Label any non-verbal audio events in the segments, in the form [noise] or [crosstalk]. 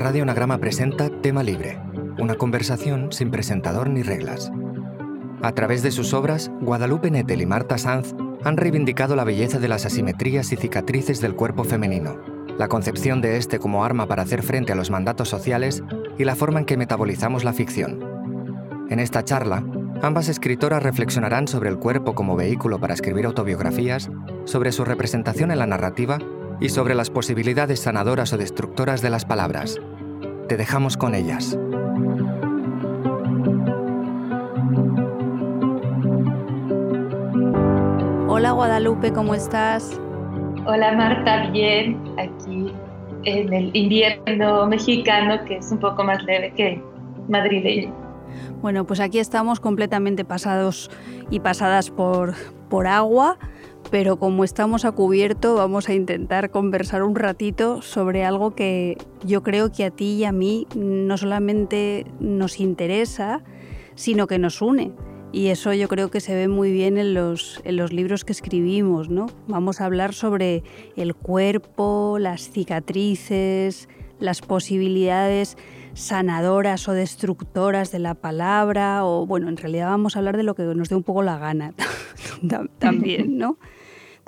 Radio Anagrama presenta Tema Libre, una conversación sin presentador ni reglas. A través de sus obras, Guadalupe Nettel y Marta Sanz han reivindicado la belleza de las asimetrías y cicatrices del cuerpo femenino, la concepción de este como arma para hacer frente a los mandatos sociales y la forma en que metabolizamos la ficción. En esta charla, ambas escritoras reflexionarán sobre el cuerpo como vehículo para escribir autobiografías, sobre su representación en la narrativa y sobre las posibilidades sanadoras o destructoras de las palabras. Te dejamos con ellas. Hola Guadalupe, ¿cómo estás? Hola Marta, bien, aquí en el invierno mexicano que es un poco más leve que madrileño. Bueno, pues aquí estamos completamente pasados y pasadas por, por agua pero como estamos a cubierto vamos a intentar conversar un ratito sobre algo que yo creo que a ti y a mí no solamente nos interesa, sino que nos une. Y eso yo creo que se ve muy bien en los, en los libros que escribimos, ¿no? Vamos a hablar sobre el cuerpo, las cicatrices, las posibilidades sanadoras o destructoras de la palabra, o bueno, en realidad vamos a hablar de lo que nos dé un poco la gana [laughs] [laughs] también, ¿no?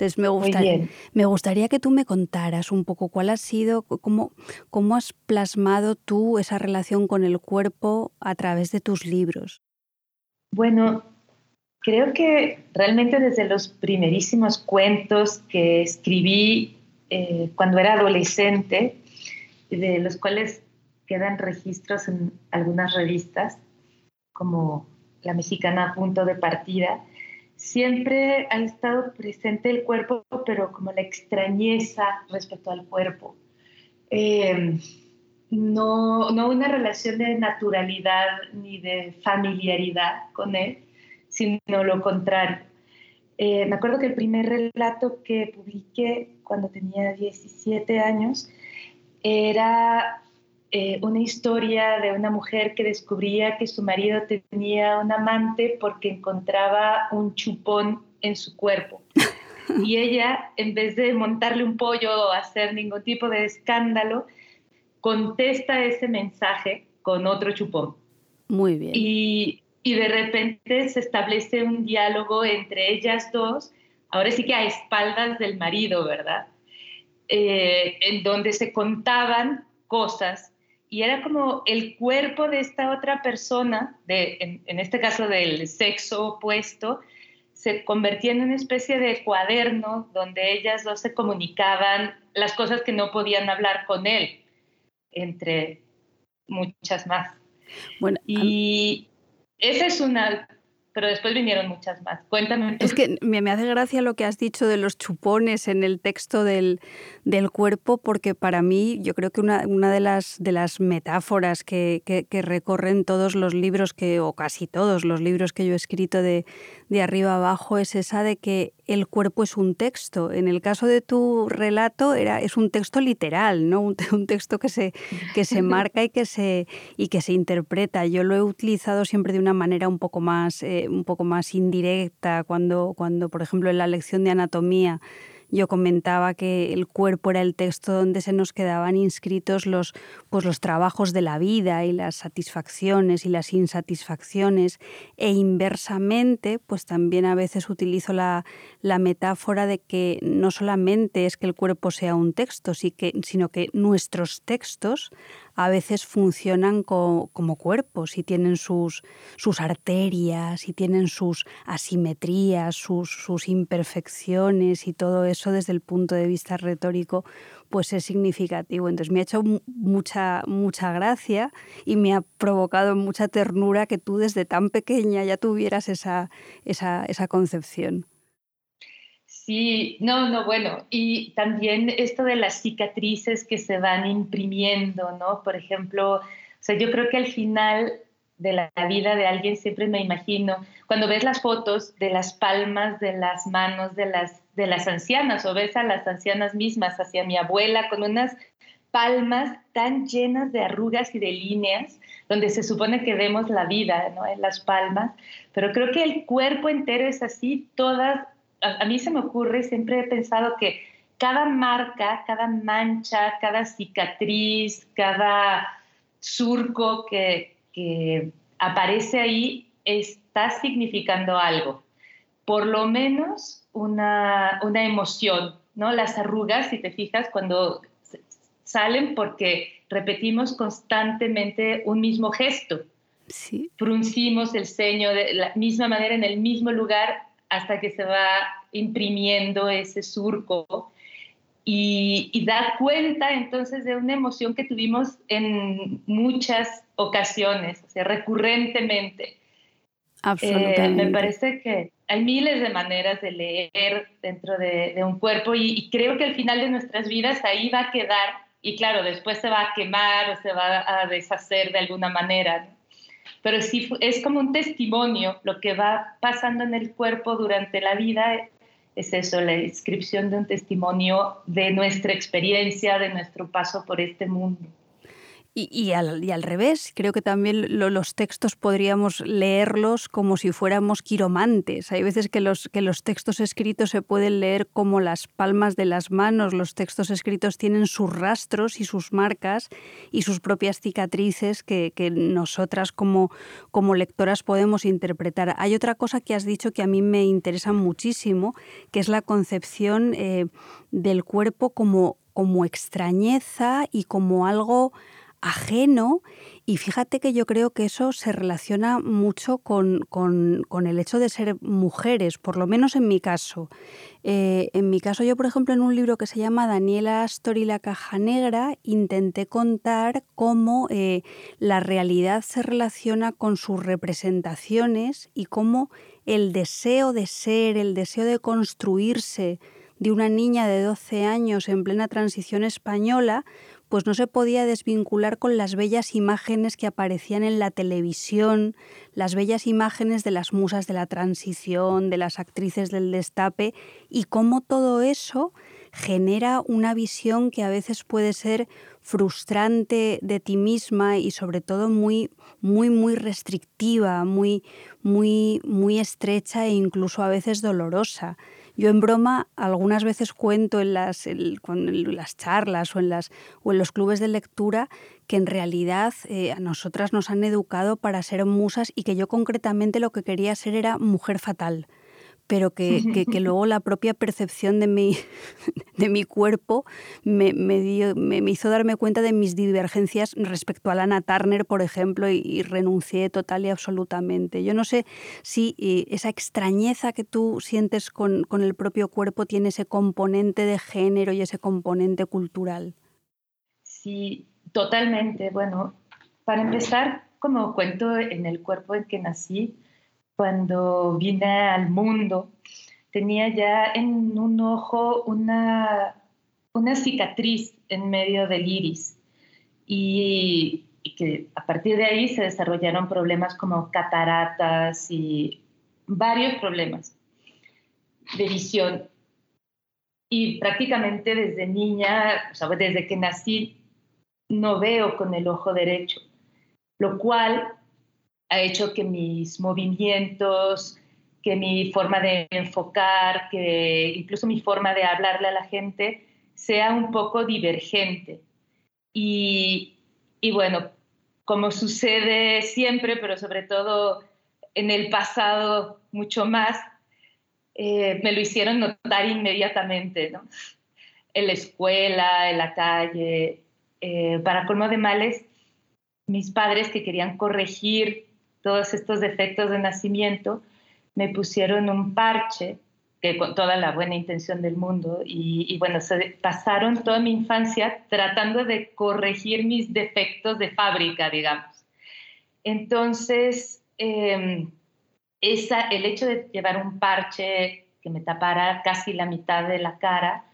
Entonces me, gustaría, me gustaría que tú me contaras un poco cuál ha sido, cómo, cómo has plasmado tú esa relación con el cuerpo a través de tus libros. Bueno, creo que realmente desde los primerísimos cuentos que escribí eh, cuando era adolescente, de los cuales quedan registros en algunas revistas, como La Mexicana Punto de Partida, siempre ha estado presente el cuerpo, pero como la extrañeza respecto al cuerpo. Eh, no, no una relación de naturalidad ni de familiaridad con él, sino lo contrario. Eh, me acuerdo que el primer relato que publiqué cuando tenía 17 años era eh, una historia de una mujer que descubría que su marido tenía un amante porque encontraba un chupón en su cuerpo. [laughs] Y ella, en vez de montarle un pollo o hacer ningún tipo de escándalo, contesta ese mensaje con otro chupón. Muy bien. Y, y de repente se establece un diálogo entre ellas dos, ahora sí que a espaldas del marido, ¿verdad? Eh, en donde se contaban cosas y era como el cuerpo de esta otra persona, de, en, este caso del sexo opuesto, se convertía en una especie de cuaderno donde ellas dos se comunicaban las cosas que no podían hablar con él, entre muchas más. Bueno, y esa es una pero después vinieron muchas más. Cuéntame. Es que me, hace gracia lo que has dicho de los chupones en el texto del, del cuerpo, porque para mí yo creo que una, una de, las, de las metáforas que, que, recorren todos los libros, que, o casi todos los libros que yo he escrito de, de arriba abajo, es esa de que el cuerpo es un texto. En el caso de tu relato era, es un texto literal, ¿no? un, [laughs] un texto que se, que se [laughs] marca y que se, y que se interpreta. Yo lo he utilizado siempre de una manera un poco más... Eh, un poco más indirecta, cuando, cuando, por ejemplo, en la lección de anatomía yo comentaba que el cuerpo era el texto donde se nos quedaban inscritos los, pues los trabajos de la vida y las satisfacciones y las insatisfacciones. E inversamente, pues también a veces utilizo la, la metáfora de que no solamente es que el cuerpo sea un texto, sino que nuestros textos a veces funcionan como cuerpos y tienen sus, sus arterias y tienen sus asimetrías, sus, sus imperfecciones y todo eso desde el punto de vista retórico pues es significativo. Entonces me ha hecho mucha, mucha gracia y me ha provocado mucha ternura que tú desde tan pequeña ya tuvieras esa, esa, esa concepción. Sí, no, no, bueno, y también esto de las cicatrices que se van imprimiendo, ¿no? Por ejemplo, o sea, yo creo que al final de la vida de alguien siempre me imagino, cuando ves las fotos de las palmas de las manos de las, de las ancianas o ves a las ancianas mismas, hacia mi abuela, con unas palmas tan llenas de arrugas y de líneas, donde se supone que vemos la vida ¿no? en las palmas, pero creo que el cuerpo entero es así, todas a, mí se me ocurre, siempre he pensado que cada marca, cada mancha, cada cicatriz, cada surco que, que aparece ahí está significando algo. Por lo menos una, una emoción, ¿no? Las arrugas, si te fijas, cuando salen porque repetimos constantemente un mismo gesto. Sí. Fruncimos el ceño de la misma manera en el mismo lugar hasta que se va imprimiendo ese surco y, y, da cuenta entonces de una emoción que tuvimos en muchas ocasiones, o sea, recurrentemente. Absolutamente. Eh, me parece que hay miles de maneras de leer dentro de, un cuerpo y, creo que al final de nuestras vidas ahí va a quedar y claro, después se va a quemar o se va a deshacer de alguna manera. Pero sí es como un testimonio, lo que va pasando en el cuerpo durante la vida es eso, la inscripción de un testimonio de nuestra experiencia, de nuestro paso por este mundo. Y, al, y, al, revés, creo que también los textos podríamos leerlos como si fuéramos quiromantes. Hay veces que los, que los textos escritos se pueden leer como las palmas de las manos. Los textos escritos tienen sus rastros y sus marcas y sus propias cicatrices que, que nosotras como, como lectoras podemos interpretar. Hay otra cosa que has dicho que a mí me interesa muchísimo, que es la concepción eh, del cuerpo como, como extrañeza y como algo ajeno y fíjate que yo creo que eso se relaciona mucho con, el hecho de ser mujeres, por lo menos en mi caso. Eh, en mi caso, yo, por ejemplo, en un libro que se llama Daniela Astor y la caja negra, intenté contar cómo eh, la realidad se relaciona con sus representaciones y cómo el deseo de ser, el deseo de construirse de una niña de 12 años en plena transición española, pues no se podía desvincular con las bellas imágenes que aparecían en la televisión, las bellas imágenes de las musas de la transición, de las actrices del destape, y cómo todo eso genera una visión que a veces puede ser frustrante de ti misma y sobre todo muy muy muy restrictiva, muy muy muy estrecha e incluso a veces dolorosa. Yo en broma algunas veces cuento en las, las charlas o en, las, o en los clubes de lectura que en realidad eh, a nosotras nos han educado para ser musas y que yo concretamente lo que quería ser era mujer fatal pero que, que, [laughs] luego la propia percepción de mi, [laughs] de mi cuerpo me, me, dio, me, hizo darme cuenta de mis divergencias respecto a Lana Turner, por ejemplo, y, renuncié total y absolutamente. Yo no sé si eh, esa extrañeza que tú sientes con, con el propio cuerpo tiene ese componente de género y ese componente cultural. Sí, totalmente. Bueno, para empezar, como cuento en el cuerpo en que nací, cuando vine al mundo, tenía ya en un ojo una, una cicatriz en medio del iris y, que a partir de ahí se desarrollaron problemas como cataratas y varios problemas de visión. Y prácticamente desde niña, o sea, desde que nací, no veo con el ojo derecho, lo cual ha hecho que mis movimientos, que mi forma de enfocar, que incluso mi forma de hablarle a la gente sea un poco divergente. Y, bueno, como sucede siempre, pero sobre todo en el pasado mucho más, eh, me lo hicieron notar inmediatamente, ¿no? En la escuela, en la calle, eh, para colmo de males, mis padres que querían corregir todos estos defectos de nacimiento, me pusieron un parche, que con toda la buena intención del mundo, y, bueno, se pasaron toda mi infancia tratando de corregir mis defectos de fábrica, digamos. Entonces, em, esa, el hecho de llevar un parche que me tapara casi la mitad de la cara,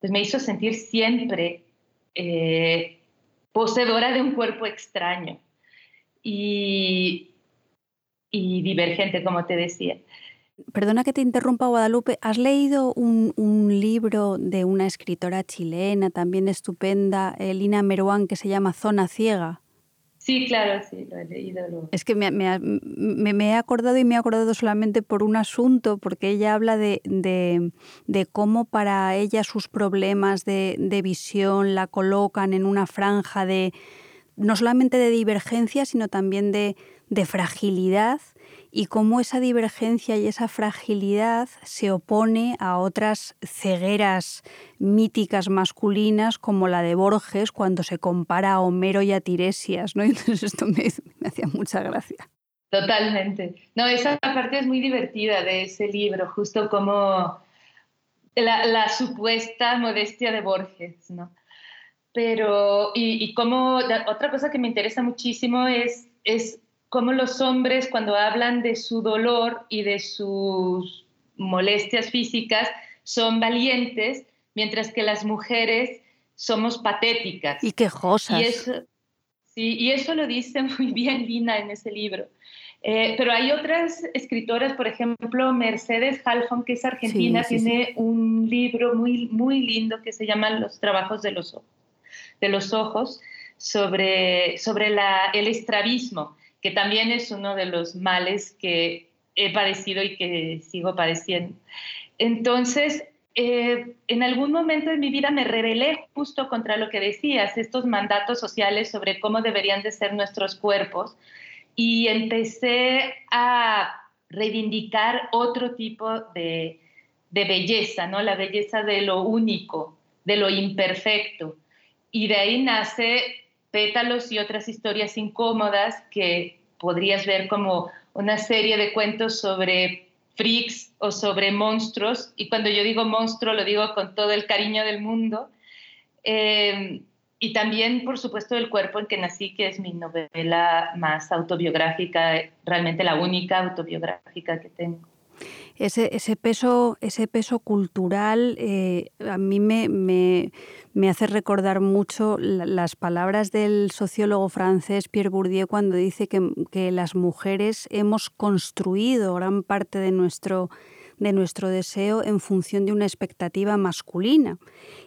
pues me hizo sentir siempre eh, poseedora de un cuerpo extraño. Y, y divergente, como te decía. Perdona que te interrumpa, Guadalupe. ¿Has leído un, un, libro de una escritora chilena, también estupenda, Lina Meruán, que se llama Zona Ciega? Sí, claro, sí, lo he leído. Es que me, he acordado y me he acordado solamente por un asunto, porque ella habla de, de, cómo para ella sus problemas de, de, visión la colocan en una franja de no solamente de divergencia, sino también de, fragilidad y cómo esa divergencia y esa fragilidad se opone a otras cegueras míticas masculinas como la de Borges cuando se compara a Homero y a Tiresias, ¿no? [laughs] Entonces esto me, hacía mucha gracia. Totalmente. No, esa parte es muy divertida de ese libro, justo como la, supuesta modestia de Borges, ¿no? Pero, y, como, otra cosa que me interesa muchísimo es cómo los hombres cuando hablan de su dolor y de sus molestias físicas son valientes, mientras que las mujeres somos patéticas. Y quejosas. Y eso, sí, y eso lo dice [laughs] muy bien Lina en ese libro. Eh, pero hay otras escritoras, por ejemplo, Mercedes Halfon, que es argentina, tiene un libro muy, muy lindo que se llama Los trabajos de los ojos, de los ojos sobre, sobre la, el estrabismo que también es uno de los males que he padecido y que sigo padeciendo. Entonces, eh, en algún momento de mi vida me rebelé justo contra lo que decías, estos mandatos sociales sobre cómo deberían de ser nuestros cuerpos, y empecé a reivindicar otro tipo de, de belleza, ¿no? La belleza de lo único, de lo imperfecto. Y de ahí nace pétalos y otras historias incómodas que podrías ver como una serie de cuentos sobre freaks o sobre monstruos. Y cuando yo digo monstruo, lo digo con todo el cariño del mundo. Eh, y también, por supuesto, El cuerpo en que nací, que es mi novela más autobiográfica, realmente la única autobiográfica que tengo. Ese, ese, peso, ese peso cultural eh, a mí me, me, me, hace recordar mucho las palabras del sociólogo francés Pierre Bourdieu cuando dice que, que las mujeres hemos construido gran parte de nuestro de nuestro deseo en función de una expectativa masculina.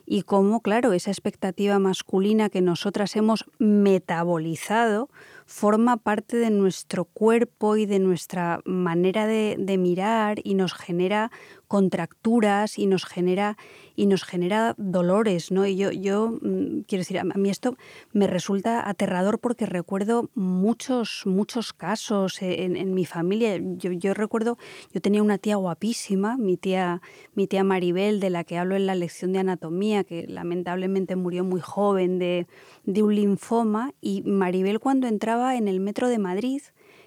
Y cómo, claro, esa expectativa masculina que nosotras hemos metabolizado forma parte de nuestro cuerpo y de nuestra manera de, mirar y nos genera contracturas y nos genera y nos genera dolores, ¿no? Y yo, yo mm, quiero decir, a mí esto me resulta aterrador porque recuerdo muchos, muchos casos en, mi familia. Yo, yo, recuerdo, yo tenía una tía guapísima, mi tía, mi tía Maribel, de la que hablo en la lección de anatomía, que lamentablemente murió muy joven de, de un linfoma, y Maribel cuando entraba en el metro de Madrid,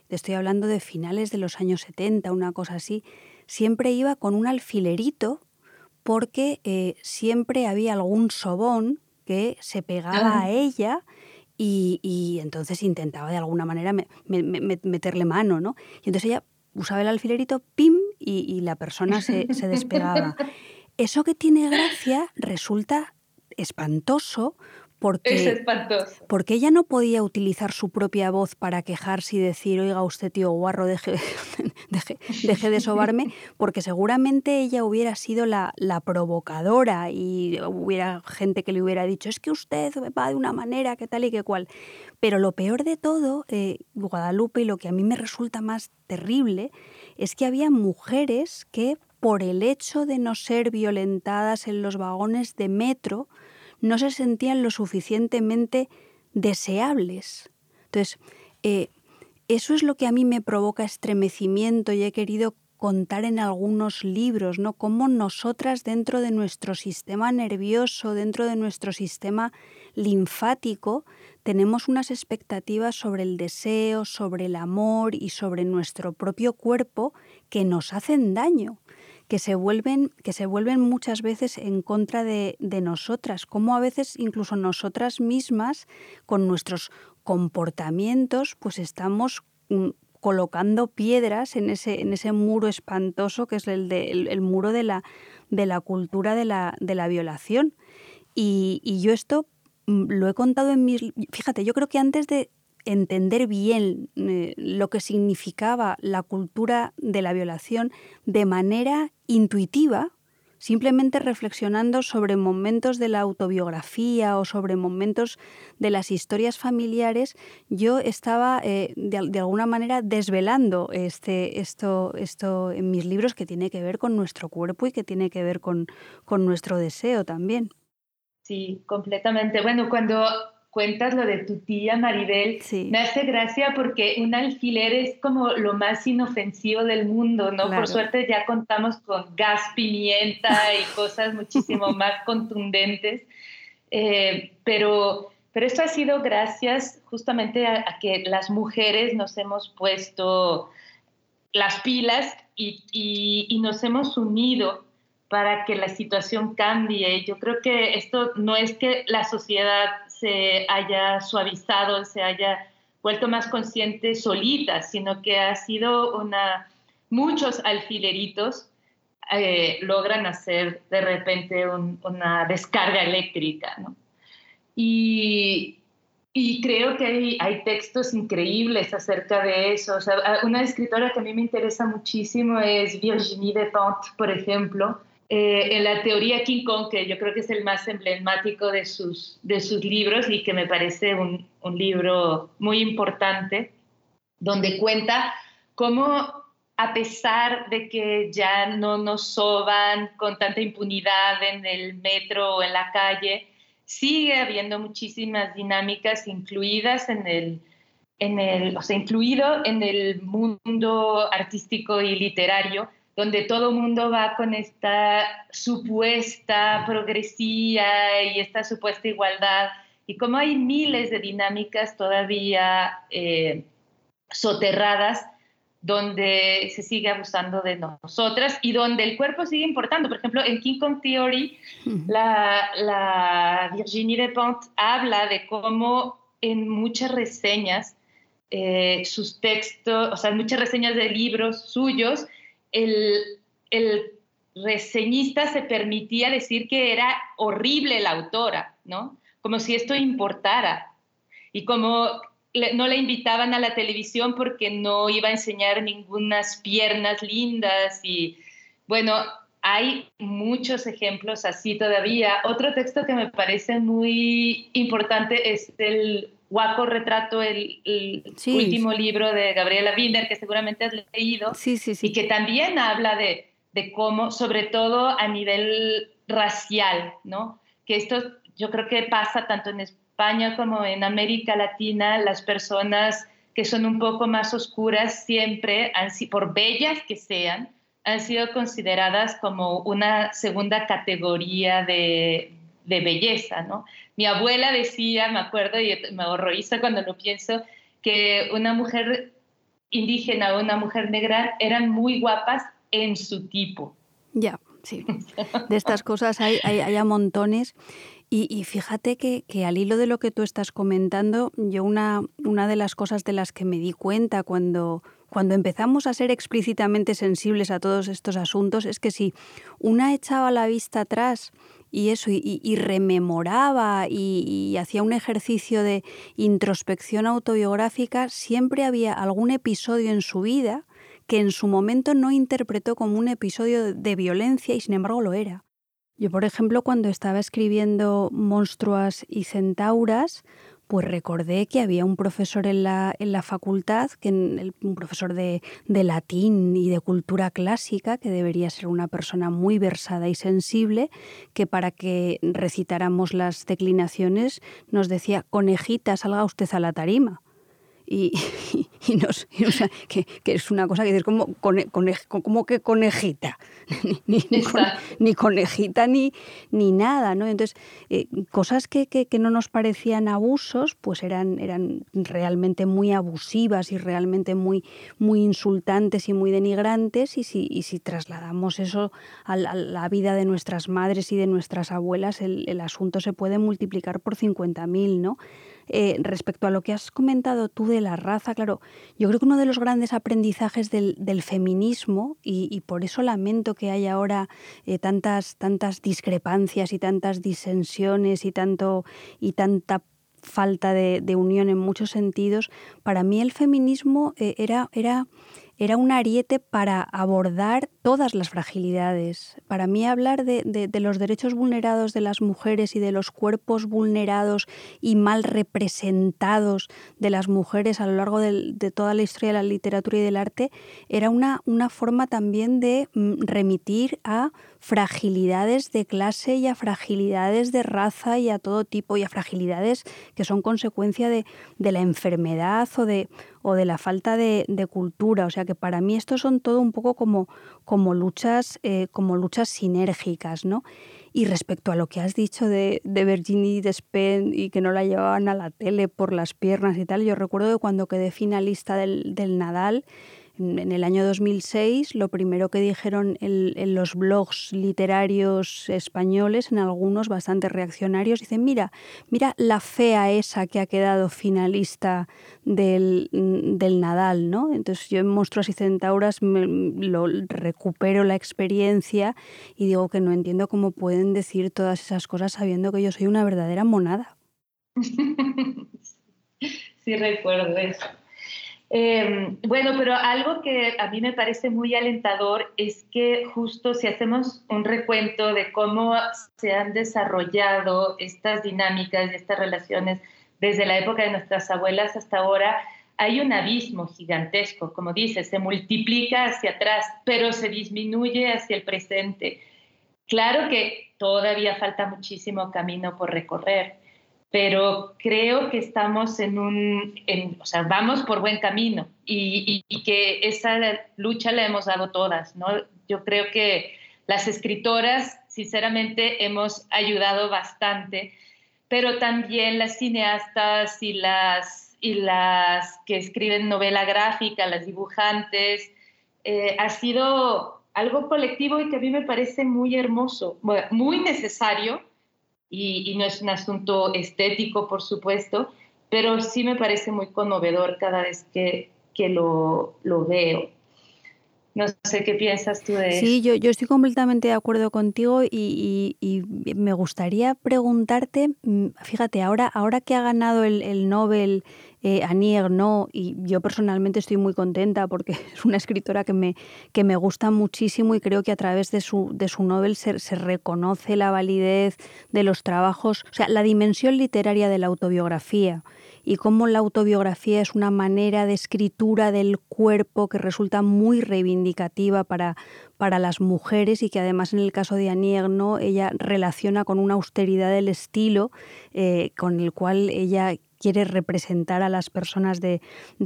te estoy hablando de finales de los años 70, una cosa así, siempre iba con un alfilerito porque eh, siempre había algún sobón que se pegaba a ella y, entonces intentaba de alguna manera meterle mano, ¿no? Y entonces ella usaba el alfilerito, pim, y, la persona se, se despegaba. [laughs] Eso que tiene gracia resulta espantoso porque, es espantoso. Porque ella no podía utilizar su propia voz para quejarse y decir, oiga usted tío guarro, deje, [laughs] deje, de sobarme, [laughs] porque seguramente ella hubiera sido la, la, provocadora y hubiera gente que le hubiera dicho, es que usted va de una manera que tal y que cual. Pero lo peor de todo, eh, Guadalupe, y lo que a mí me resulta más terrible, es que había mujeres que por el hecho de no ser violentadas en los vagones de metro, no se sentían lo suficientemente deseables. Entonces, eh, eso es lo que a mí me provoca estremecimiento y he querido contar en algunos libros, ¿no? Cómo nosotras dentro de nuestro sistema nervioso, dentro de nuestro sistema linfático, tenemos unas expectativas sobre el deseo, sobre el amor y sobre nuestro propio cuerpo que nos hacen daño que se vuelven, que se vuelven muchas veces en contra de, nosotras, como a veces incluso nosotras mismas, con nuestros comportamientos, pues estamos mm, colocando piedras en ese, en ese muro espantoso que es el, de, muro de la, de la cultura de la, de la violación. Y, y, yo esto mm, lo he contado en mis... Fíjate, yo creo que antes de entender bien eh, lo que significaba la cultura de la violación de manera intuitiva, simplemente reflexionando sobre momentos de la autobiografía o sobre momentos de las historias familiares, yo estaba eh, de, alguna manera desvelando este, esto, esto en mis libros que tiene que ver con nuestro cuerpo y que tiene que ver con, con nuestro deseo también. Sí, completamente. Bueno, cuando cuentas lo de tu tía Maribel, me hace gracia porque un alfiler es como lo más inofensivo del mundo, ¿no? Por suerte ya contamos con gas pimienta y [laughs] cosas muchísimo más contundentes, eh, pero, pero esto ha sido gracias justamente a, que las mujeres nos hemos puesto las pilas y, y nos hemos unido para que la situación cambie. Yo creo que esto no es que la sociedad se haya suavizado, se haya vuelto más consciente solita, sino que ha sido una, muchos alfileritos eh, logran hacer de repente una descarga eléctrica. ¿no? Y, y, creo que hay, hay, textos increíbles acerca de eso. Una escritora que a mí me interesa muchísimo es Virginie Despentes, por ejemplo, eh, en la teoría King Kong, que yo creo que es el más emblemático de sus, de sus libros y que me parece un, un libro muy importante, donde cuenta cómo a pesar de que ya no nos soban con tanta impunidad en el metro o en la calle, sigue habiendo muchísimas dinámicas incluidas en el, en el, o sea, incluido en el mundo artístico y literario donde todo el mundo va con esta supuesta progresía y esta supuesta igualdad, y como hay miles de dinámicas todavía eh, soterradas donde se sigue abusando de nosotras y donde el cuerpo sigue importando. Por ejemplo, en King Kong Theory, la, la Virginie Despentes habla de cómo en muchas reseñas, eh, sus textos, o sea, muchas reseñas de libros suyos, el, reseñista se permitía decir que era horrible la autora, ¿no? Como si esto importara. Y como no la invitaban a la televisión porque no iba a enseñar ningunas piernas lindas y bueno, hay muchos ejemplos así todavía. Otro texto que me parece muy importante es el Guaco Retrato, el, último libro de Gabriela Binder, que seguramente has leído, sí, sí, y que también habla de, de, cómo, sobre todo a nivel racial, ¿no? Que esto yo creo que pasa tanto en España como en América Latina, las personas que son un poco más oscuras siempre, por bellas que sean, han sido consideradas como una segunda categoría de, de belleza, ¿no? Mi abuela decía, me acuerdo y me horroriza cuando lo pienso, que una mujer indígena o una mujer negra eran muy guapas en su tipo. Ya, sí. De estas cosas hay, hay, a montones. Y, fíjate que, que, al hilo de lo que tú estás comentando, yo una, una de las cosas de las que me di cuenta cuando, cuando empezamos a ser explícitamente sensibles a todos estos asuntos es que si una echaba la vista atrás y eso, y, rememoraba y, hacía un ejercicio de introspección autobiográfica, siempre había algún episodio en su vida que en su momento no interpretó como un episodio de violencia y sin embargo lo era. Yo, por ejemplo, cuando estaba escribiendo Monstruas y Centauras, pues recordé que había un profesor en la, en la facultad, que un profesor de, de, latín y de cultura clásica, que debería ser una persona muy versada y sensible, que para que recitáramos las declinaciones nos decía, conejita, salga usted a la tarima y, [laughs] y, nos, que, es una cosa que dices, como, como que conejita, [laughs] ni, conejita ni, ni nada, ¿no? Entonces, eh, cosas que, que, no nos parecían abusos, pues eran, eran realmente muy abusivas y realmente muy, muy insultantes y muy denigrantes, y si, y si trasladamos eso a la, vida de nuestras madres y de nuestras abuelas, el, el asunto se puede multiplicar por 50.000, ¿no? Eh, respecto a lo que has comentado tú de la raza, claro, yo creo que uno de los grandes aprendizajes del, feminismo, y, por eso lamento que haya ahora eh, tantas, tantas discrepancias y tantas disensiones y, tanto, y tanta falta de, unión en muchos sentidos, para mí el feminismo eh, era, era, era un ariete para abordar todas las fragilidades. Para mí hablar de, los derechos vulnerados de las mujeres y de los cuerpos vulnerados y mal representados de las mujeres a lo largo de, toda la historia de la literatura y del arte era una, una forma también de mm, remitir a fragilidades de clase y a fragilidades de raza y a todo tipo y a fragilidades que son consecuencia de, la enfermedad o de, o de la falta de, cultura. O sea que para mí esto son todo un poco como, como, luchas, eh, como luchas sinérgicas, ¿no? Y respecto a lo que has dicho de, de Virginie y que no la llevaban a la tele por las piernas y tal, yo recuerdo que cuando quedé finalista del, del Nadal, en el año 2006, lo primero que dijeron en, los blogs literarios españoles, en algunos bastante reaccionarios, dicen, mira, mira la fea esa que ha quedado finalista del, Nadal, ¿no? Entonces yo en Monstruos y Centauras lo, recupero la experiencia y digo que no entiendo cómo pueden decir todas esas cosas sabiendo que yo soy una verdadera monada. [laughs] Sí, recuerdo eso. Em, bueno, pero algo que a mí me parece muy alentador es que justo si hacemos un recuento de cómo se han desarrollado estas dinámicas y estas relaciones desde la época de nuestras abuelas hasta ahora, hay un abismo gigantesco, como dice, se multiplica hacia atrás, pero se disminuye hacia el presente. Claro que todavía falta muchísimo camino por recorrer, pero creo que estamos en un, o sea, vamos por buen camino y, que esa lucha la hemos dado todas, ¿no? Yo creo que las escritoras, sinceramente, hemos ayudado bastante, pero también las cineastas y las, y las que escriben novela gráfica, las dibujantes, eh, ha sido algo colectivo y que a mí me parece muy hermoso, muy necesario y, no es un asunto estético, por supuesto, pero sí me parece muy conmovedor cada vez que, que lo, lo veo. No sé qué piensas tú de eso. Sí, yo, yo estoy completamente de acuerdo contigo y, y, me gustaría preguntarte, mm, fíjate, ahora, ahora que ha ganado el, el Nobel eh, Annie no y yo personalmente estoy muy contenta porque [laughs] es una escritora que me, que me gusta muchísimo y creo que a través de su, de su novel se, se reconoce la validez de los trabajos, o sea, la dimensión literaria de la autobiografía y cómo la autobiografía es una manera de escritura del cuerpo que resulta muy reivindicativa para, para las mujeres y que además en el caso de Annie no ella relaciona con una austeridad del estilo eh, con el cual ella quiere representar a las personas de,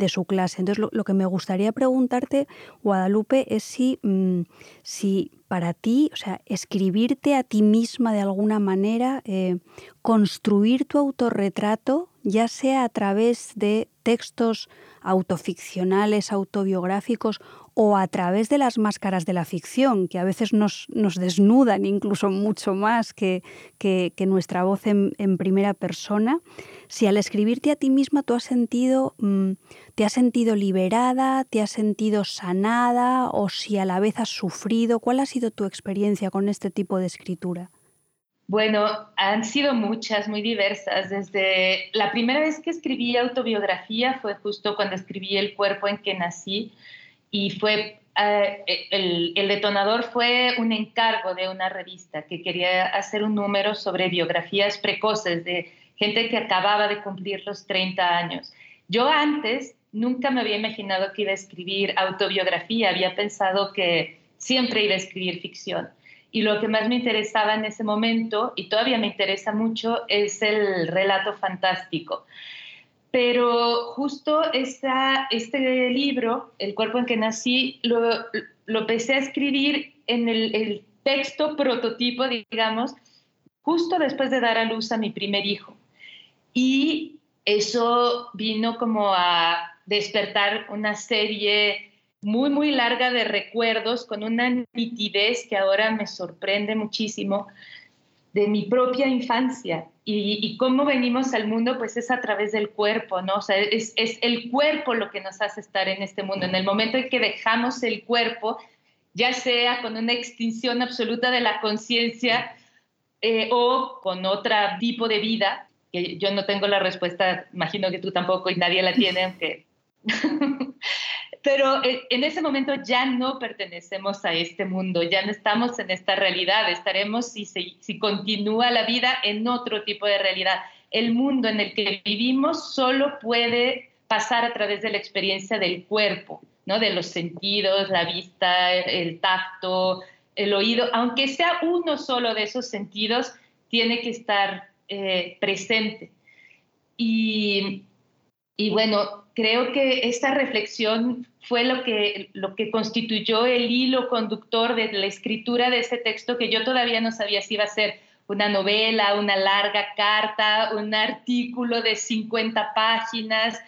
su clase. Entonces, lo, que me gustaría preguntarte, Guadalupe, es si, mm, si para ti, o sea, escribirte a ti misma de alguna manera, eh, construir tu autorretrato, ya sea a través de textos autoficcionales, autobiográficos o a través de las máscaras de la ficción, que a veces nos, desnudan incluso mucho más que, que, nuestra voz en, primera persona, si al escribirte a ti misma tú has sentido, mm, te has sentido liberada, te has sentido sanada o si a la vez has sufrido, ¿cuál ha sido tu experiencia con este tipo de escritura? Bueno, han sido muchas, muy diversas. Desde la primera vez que escribí autobiografía fue justo cuando escribí El cuerpo en que nací y fue eh, el, el, detonador fue un encargo de una revista que quería hacer un número sobre biografías precoces de gente que acababa de cumplir los 30 años. Yo antes nunca me había imaginado que iba a escribir autobiografía, había pensado que siempre iba a escribir ficción. Y lo que más me interesaba en ese momento, y todavía me interesa mucho, es el relato fantástico. Pero justo esta, este libro, El cuerpo en que nací, lo, lo empecé a escribir en el, texto prototipo, digamos, justo después de dar a luz a mi primer hijo. Y eso vino como a despertar una serie muy, muy larga de recuerdos con una nitidez que ahora me sorprende muchísimo de mi propia infancia y, cómo venimos al mundo, pues es a través del cuerpo, ¿no? O sea, es, es, el cuerpo lo que nos hace estar en este mundo. En el momento en que dejamos el cuerpo, ya sea con una extinción absoluta de la conciencia eh, o con otro tipo de vida, que yo no tengo la respuesta, imagino que tú tampoco y nadie la tiene, aunque [laughs] pero eh, en ese momento ya no pertenecemos a este mundo, ya no estamos en esta realidad, estaremos si, si continúa la vida en otro tipo de realidad. El mundo en el que vivimos solo puede pasar a través de la experiencia del cuerpo, ¿no? de los sentidos, la vista, el tacto, el oído, aunque sea uno solo de esos sentidos, tiene que estar eh, presente. Y, y, bueno, creo que esta reflexión fue lo que, lo que constituyó el hilo conductor de la escritura de ese texto que yo todavía no sabía si iba a ser una novela, una larga carta, un artículo de 50 páginas,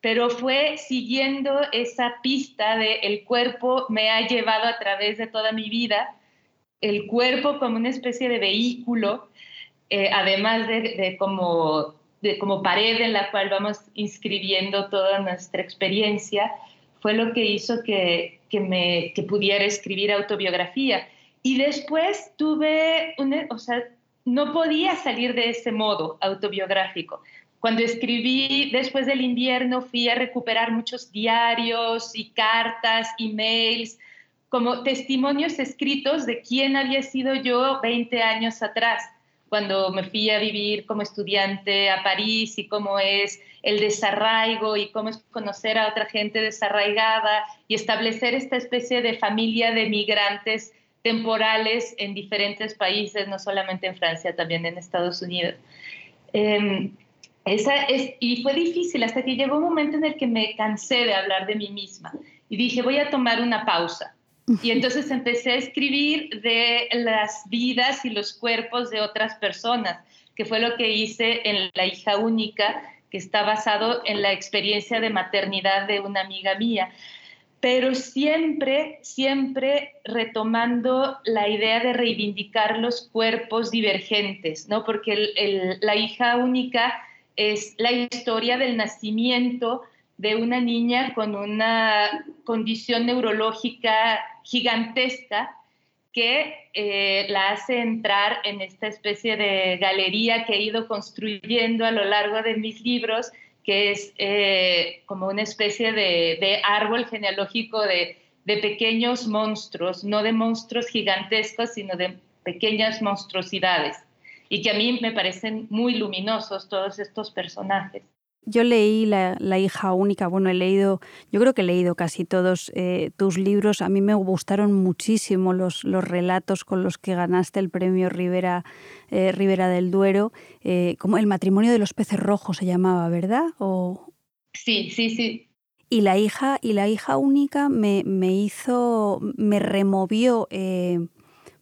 pero fue siguiendo esa pista de el cuerpo me ha llevado a través de toda mi vida, el cuerpo como una especie de vehículo, eh, además de, como, de como pared en la cual vamos inscribiendo toda nuestra experiencia, fue lo que hizo que, que me, que pudiera escribir autobiografía. Y después tuve, una, o sea, no podía salir de ese modo autobiográfico. Cuando escribí después del invierno fui a recuperar muchos diarios y cartas, emails, como testimonios escritos de quién había sido yo 20 años atrás, cuando me fui a vivir como estudiante a París y cómo es el desarraigo y cómo es conocer a otra gente desarraigada y establecer esta especie de familia de migrantes temporales en diferentes países, no solamente en Francia, también en Estados Unidos. Em, esa es, y fue difícil hasta que llegó un momento en el que me cansé de hablar de mí misma y dije, voy a tomar una pausa. Y entonces empecé a escribir de las vidas y los cuerpos de otras personas, que fue lo que hice en La hija única, está basado en la experiencia de maternidad de una amiga mía. Pero siempre, siempre retomando la idea de reivindicar los cuerpos divergentes, ¿no? Porque la hija única es la historia del nacimiento de una niña con una condición neurológica gigantesca que eh, la hace entrar en esta especie de galería que he ido construyendo a lo largo de mis libros, que es eh, como una especie de, árbol genealógico de, de, pequeños monstruos, no de monstruos gigantescos, sino de pequeñas monstruosidades y que a mí me parecen muy luminosos todos estos personajes. Yo leí la, hija única, bueno, he leído, yo creo que he leído casi todos eh, tus libros. A mí me gustaron muchísimo los, los relatos con los que ganaste el premio Rivera, eh, Rivera del Duero, eh, como El matrimonio de los peces rojos se llamaba, ¿verdad? O... Sí, sí, sí. Y la hija, y la hija única me, me hizo, me removió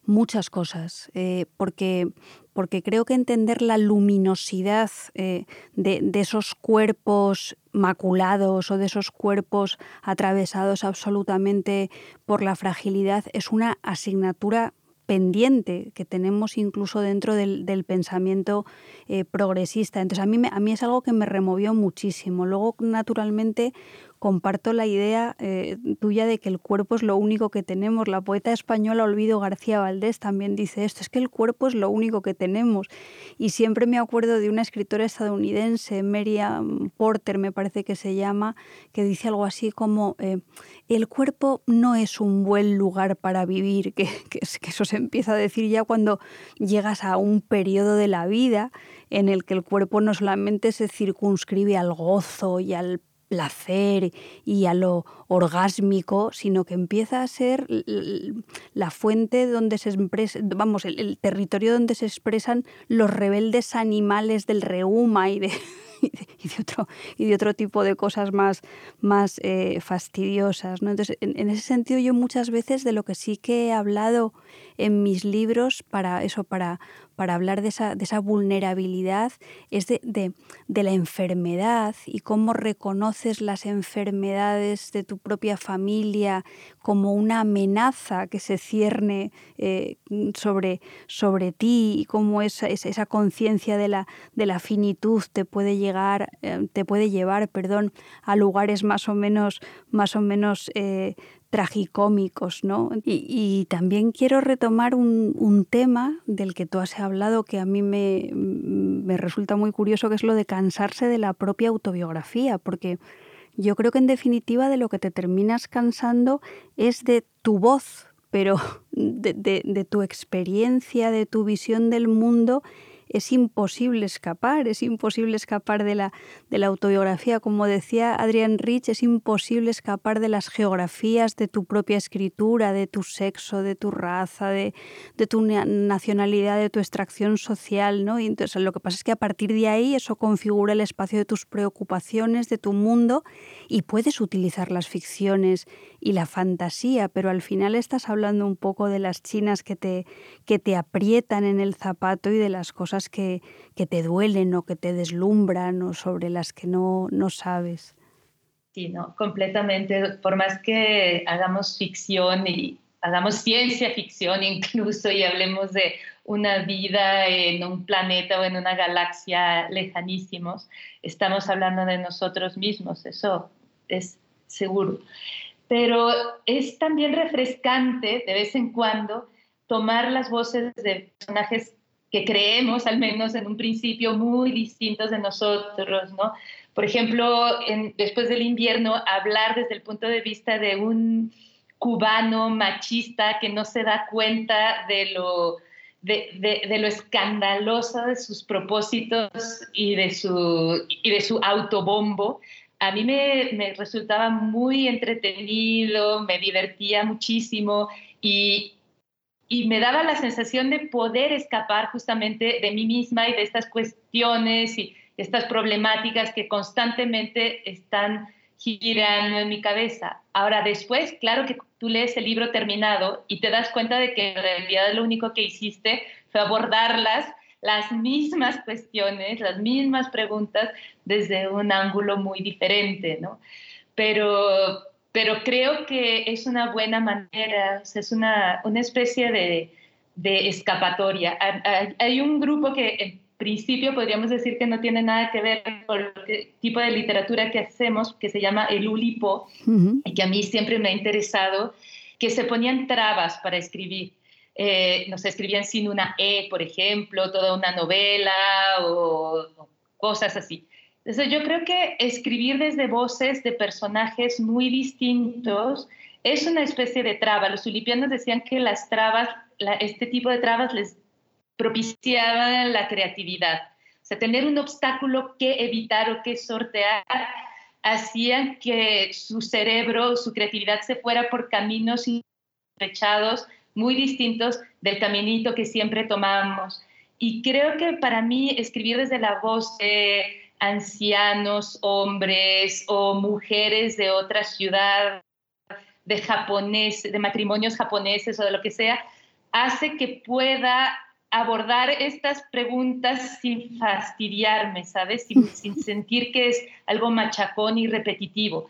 muchas cosas, porque porque creo que entender la luminosidad eh, de, esos cuerpos maculados o de esos cuerpos atravesados absolutamente por la fragilidad es una asignatura pendiente que tenemos incluso dentro del, pensamiento eh, progresista. Entonces a mí, a mí es algo que me removió muchísimo. Luego, naturalmente, comparto la idea eh, tuya de que el cuerpo es lo único que tenemos. La poeta española Olvido García Valdés también dice esto, es que el cuerpo es lo único que tenemos. Y siempre me acuerdo de una escritora estadounidense, Miriam Porter me parece que se llama, que dice algo así como, eh, el cuerpo no es un buen lugar para vivir, [laughs] que, que eso se empieza a decir ya cuando llegas a un periodo de la vida en el que el cuerpo no solamente se circunscribe al gozo y al placer y a lo orgásmico, sino que empieza a ser la fuente donde se expresa, vamos, el, territorio donde se expresan los rebeldes animales del reuma [laughs] y de, y de, otro, y de otro tipo de cosas más, más eh, fastidiosas. Entonces, en, ese sentido, yo muchas veces de lo que sí que he hablado en mis libros para eso, para, para hablar de esa, de esa vulnerabilidad, es de, de, la enfermedad y cómo reconoces las enfermedades de tu propia familia como una amenaza que se cierne eh, sobre, sobre ti y cómo esa, esa conciencia de la, de la finitud te puede llegar, eh, te puede llevar, perdón, a lugares más o menos, más o menos eh, tragicómicos, ¿no? Y, también quiero retomar un, tema del que tú has hablado que a mí me, resulta muy curioso, que es lo de cansarse de la propia autobiografía, porque Yo creo que en definitiva de lo que te terminas cansando es de tu voz, pero [laughs] de, de tu experiencia, de tu visión del mundo es imposible escapar, es imposible escapar de la, de la autobiografía. Como decía Adrian Rich, es imposible escapar de las geografías de tu propia escritura, de tu sexo, de tu raza, de, de tu nacionalidad, de tu extracción social. ¿no? Y entonces lo que pasa es que a partir de ahí eso configura el espacio de tus preocupaciones, de tu mundo, y puedes utilizar las ficciones y la fantasía, pero al final estás hablando un poco de las chinas que te, que te aprietan en el zapato y de las cosas que, que te duelen o que te deslumbran o sobre las que no, no sabes. Sí, no, completamente. Por más que hagamos ficción y hagamos ciencia ficción incluso y hablemos de una vida en un planeta o en una galaxia lejanísimos, estamos hablando de nosotros mismos, eso es seguro. Pero es también refrescante de vez en cuando tomar las voces de personajes que creemos, al menos en un principio, muy distintos de nosotros, ¿no? Por ejemplo, después del invierno, hablar desde el punto de vista de un cubano machista que no se da cuenta de lo, de, de, lo escandaloso de sus propósitos y de su, y de su autobombo, a mí me, me, resultaba muy entretenido, me divertía muchísimo y, y me daba la sensación de poder escapar justamente de mí misma y de estas cuestiones y estas problemáticas que constantemente están girando en mi cabeza. Ahora, después, claro que tú lees el libro terminado y te das cuenta de que en realidad lo único que hiciste fue abordarlas, las mismas cuestiones, las mismas preguntas desde un ángulo muy diferente, ¿no? Pero pero creo que es una buena manera, es una, una especie de, de escapatoria. Hay un grupo que en principio podríamos decir que no tiene nada que ver con el tipo de literatura que hacemos, que se llama el Ulipo, y que a mí siempre me ha interesado, que se ponían trabas para escribir. Eh, nos escribían sin una E, por ejemplo, toda una novela o cosas así. Entonces yo creo que escribir desde voces de personajes muy distintos es una especie de traba. Los filipinos decían que las trabas, este tipo de trabas les propiciaban la creatividad. O sea, tener un obstáculo que evitar o que sortear hacían que su cerebro, su creatividad se fuera por caminos insospechados, muy distintos del caminito que siempre tomamos. Y creo que para mí escribir desde la voz... Eh, ancianos, hombres o mujeres de otra ciudad, de japonés, de matrimonios japoneses o de lo que sea, hace que pueda abordar estas preguntas sin fastidiarme, ¿sabes? Sin, sin sentir que es algo machacón y repetitivo.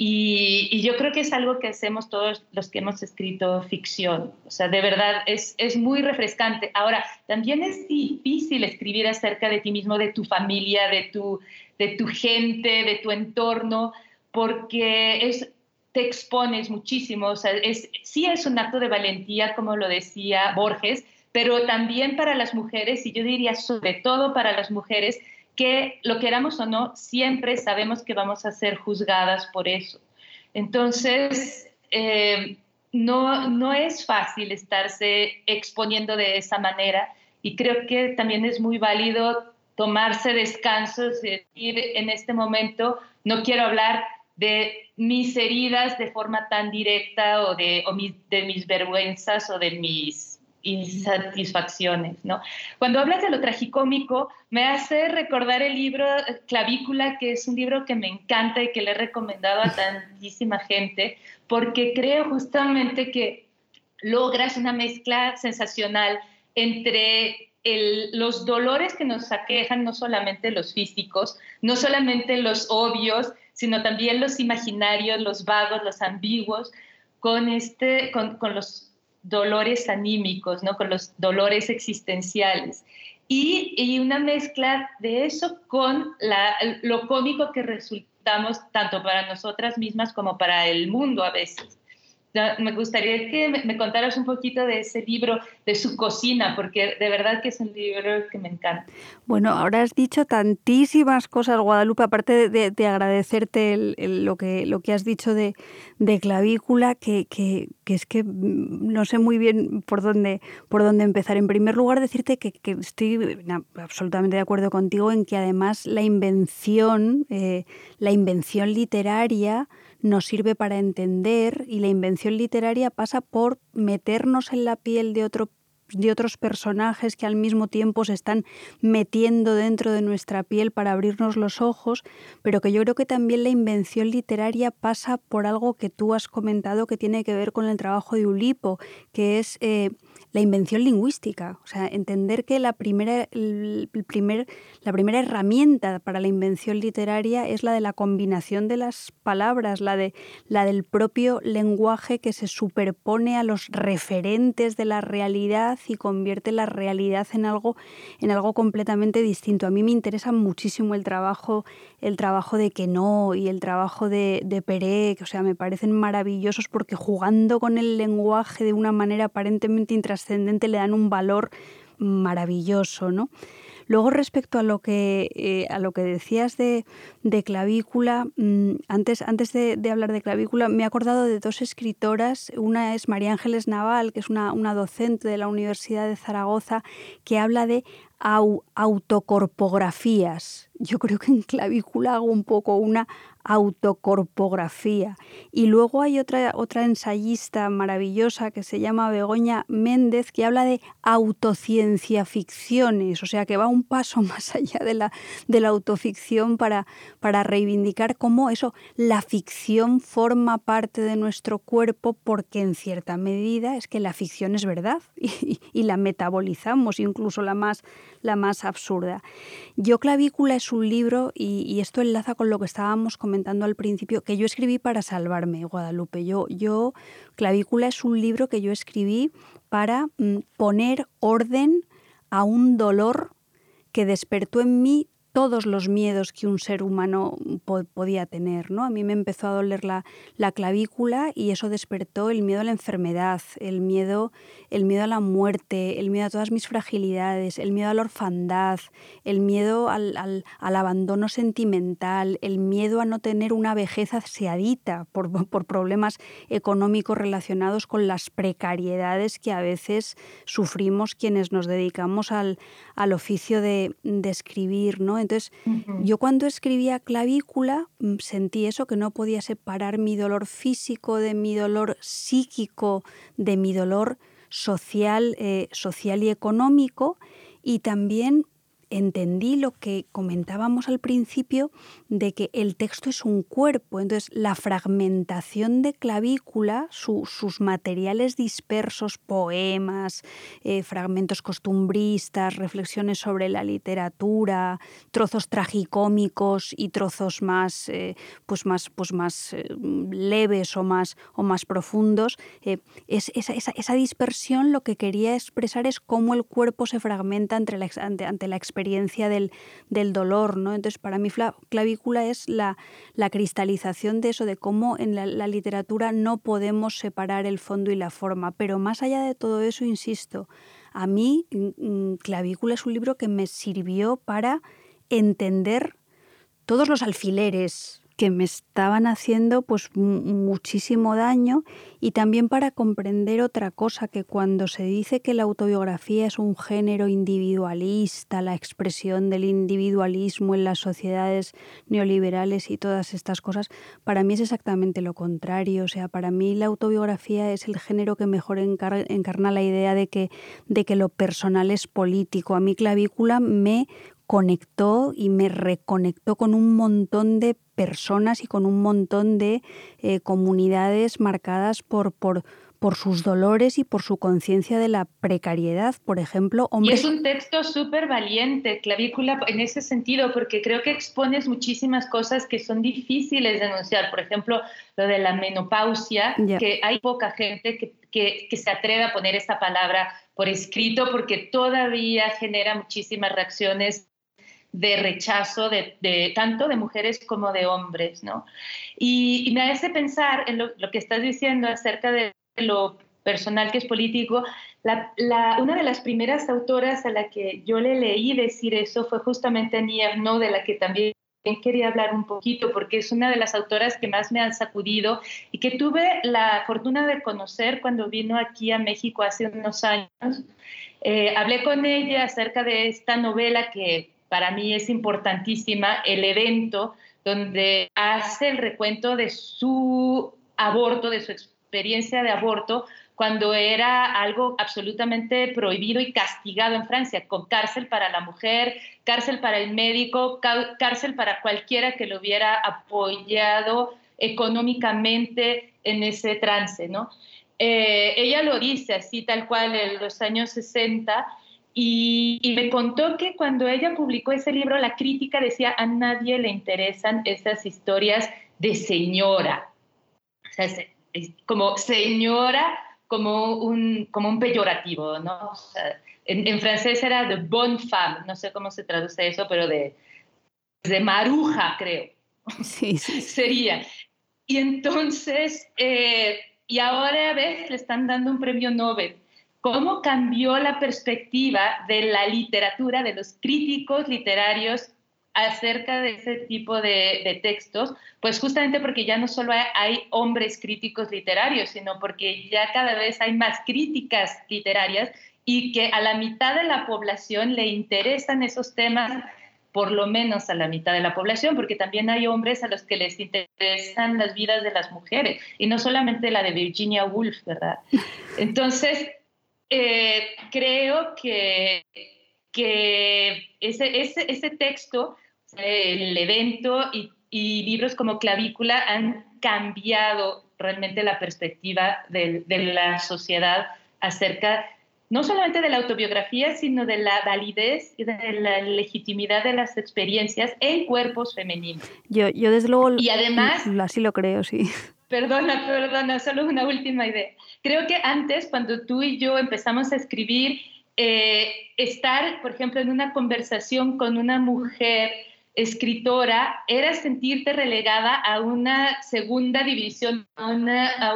Y, yo creo que es algo que hacemos todos los que hemos escrito ficción. O sea, de verdad es, es muy refrescante. Ahora, también es difícil escribir acerca de ti mismo, de tu familia, de tu, de tu gente, de tu entorno, porque es, te expones muchísimo. O sea, es, sí es un acto de valentía, como lo decía Borges, pero también para las mujeres, y yo diría sobre todo para las mujeres, que lo queramos o no, siempre sabemos que vamos a ser juzgadas por eso. Entonces, eh, no, no es fácil estarse exponiendo de esa manera y creo que también es muy válido tomarse descansos y decir en este momento no quiero hablar de mis heridas de forma tan directa o de, o de mis vergüenzas o de mis insatisfacciones, ¿no? Cuando hablas de lo tragicómico, me hace recordar el libro Clavícula, que es un libro que me encanta y que le he recomendado a tantísima gente, porque creo justamente que logras una mezcla sensacional entre los dolores que nos aquejan, no solamente los físicos, no solamente los obvios, sino también los imaginarios, los vagos, los ambiguos, con, este, con los dolores anímicos, ¿no? con los dolores existenciales. Y, una mezcla de eso con lo cómico que resultamos tanto para nosotras mismas como para el mundo a veces. me gustaría que me, contaras un poquito de ese libro, de su cocina, porque de verdad que es un libro que me encanta. Bueno, ahora has dicho tantísimas cosas, Guadalupe, aparte de, agradecerte lo, que, lo que has dicho de, clavícula, que, que, es que mm, no sé muy bien por dónde, por dónde empezar. En primer lugar, decirte que, estoy absolutamente de acuerdo contigo en que además la invención, eh, la invención literaria, nos sirve para entender y la invención literaria pasa por meternos en la piel de otro de otros personajes que al mismo tiempo se están metiendo dentro de nuestra piel para abrirnos los ojos, pero que yo creo que también la invención literaria pasa por algo que tú has comentado que tiene que ver con el trabajo de Ulipo, que es eh, la invención lingüística, o sea, entender que la primera, el primer, la primera herramienta para la invención literaria es la de la combinación de las palabras, la, de, la del propio lenguaje que se superpone a los referentes de la realidad y convierte la realidad en algo, en algo completamente distinto. A mí me interesa muchísimo el trabajo, el trabajo de Queneau y el trabajo de, de Perec, o sea, me parecen maravillosos porque jugando con el lenguaje de una manera aparentemente intrascendente, le dan un valor maravilloso, ¿no? Luego, respecto a lo que, eh, a lo que decías de, clavícula, mm, antes, antes de, hablar de clavícula, me he acordado de dos escritoras. Una es María Ángeles Naval, que es una, docente de la Universidad de Zaragoza, que habla de autocorpografías. Yo creo que en clavícula hago un poco una autocorpografía. Y luego hay otra, otra ensayista maravillosa que se llama Begoña Méndez que habla de autociencia ficciones, o sea que va un paso [laughs] más allá de la, de la autoficción para, para reivindicar cómo eso, la ficción forma parte de nuestro cuerpo porque en cierta medida es que la ficción es verdad [laughs] y, y la metabolizamos, incluso la más, la más absurda. Yo Clavícula es un libro y, esto enlaza con lo que estábamos comentando al principio, que yo escribí para salvarme, Guadalupe. Yo, yo, Clavícula es un libro que yo escribí para mm, poner orden a un dolor que despertó en mí todos los miedos que un ser humano podía tener. ¿no? A mí me empezó a doler la, la, clavícula y eso despertó el miedo a la enfermedad, el miedo, el miedo a la muerte, el miedo a todas mis fragilidades, el miedo a la orfandad, el miedo al, al, abandono sentimental, el miedo a no tener una vejez aseadita [laughs] por, problemas económicos relacionados con las precariedades que a veces sufrimos quienes nos dedicamos al, al oficio de, de escribir. ¿no? Entonces, yo cuando escribía clavícula mm, sentí eso, que no podía separar mi dolor físico de mi dolor psíquico, de mi dolor social, eh, social y económico, y también entendí lo que comentábamos al principio de que el texto es un cuerpo, entonces la fragmentación de clavícula, sus materiales dispersos, poemas, eh, fragmentos costumbristas, reflexiones sobre la literatura, trozos tragicómicos y trozos más, eh, pues más, pues más eh, leves o más, o más profundos, es, esa, dispersión lo que quería expresar es cómo el cuerpo se fragmenta ante, ante la experiencia experiencia del, del dolor. ¿no? Entonces, para mí clavícula es la, la cristalización de eso, de cómo en la, literatura no podemos separar el fondo y la forma. Pero más allá de todo eso, insisto, a mí mm, mm, clavícula es un libro que me sirvió para entender todos los alfileres que me estaban haciendo pues muchísimo daño y también para comprender otra cosa que cuando se dice que la autobiografía es un género individualista, la expresión del individualismo en las sociedades neoliberales y todas estas cosas, para mí es exactamente lo contrario, o sea, para mí la autobiografía es el género que mejor encarna la idea de que de que lo personal es político. A mí clavícula me conectó y me reconectó con un montón de personas y con un montón de eh, comunidades marcadas por, por, por sus dolores y por su conciencia de la precariedad, por ejemplo. Y es un texto súper valiente, clavícula, en ese sentido, porque creo que expones muchísimas cosas que son difíciles de denunciar. Por ejemplo, lo de la menopausia, que hay poca gente que, que, que se atreve a poner esta palabra por escrito porque todavía genera muchísimas reacciones de rechazo de, tanto de mujeres como de hombres, ¿no? Y, me hace pensar en lo, que estás diciendo acerca de lo personal que es político. una de las primeras autoras a la que yo le leí decir eso fue justamente Annie de la que también quería hablar un poquito porque es una de las autoras que más me han sacudido y que tuve la fortuna de conocer cuando vino aquí a México hace unos años. Eh, hablé con ella acerca de esta novela que para mí es importantísima, El evento, donde hace el recuento de su aborto, de su experiencia de aborto, cuando era algo absolutamente prohibido y castigado en Francia, con cárcel para la mujer, cárcel para el médico, cárcel para cualquiera que lo hubiera apoyado económicamente en ese trance, ¿no? Eh, ella lo dice así, tal cual, en los años 60, y, y, me contó que cuando ella publicó ese libro, la crítica decía, a nadie le interesan esas historias de señora. O sea, como señora como un, como un peyorativo, ¿no? en, francés era de bonne femme, no sé cómo se traduce eso, pero de, de maruja, creo. [laughs] Sí, sí. Sería. Y entonces, eh, y ahora a veces le están dando un premio Nobel. ¿Cómo cambió la perspectiva de la literatura, de los críticos literarios acerca de ese tipo de, textos, pues justamente porque ya no solo hay, hombres críticos literarios, sino porque ya cada vez hay más críticas literarias y que a la mitad de la población le interesan esos temas, por lo menos a la mitad de la población, porque también hay hombres a los que les interesan las vidas de las mujeres, y no solamente la de Virginia Woolf, ¿verdad? Entonces, eh, creo que que ese, ese, ese texto, el evento y, y, libros como Clavícula han cambiado realmente la perspectiva de, de la sociedad acerca no solamente de la autobiografía, sino de la validez y de la legitimidad de las experiencias en cuerpos femeninos. Yo, yo desde luego y además, así lo creo, sí. Perdona, perdona, solo una última idea. Creo que antes, cuando tú y yo empezamos a escribir, eh, estar, por ejemplo, en una conversación con una mujer escritora era sentirte relegada a una segunda división, a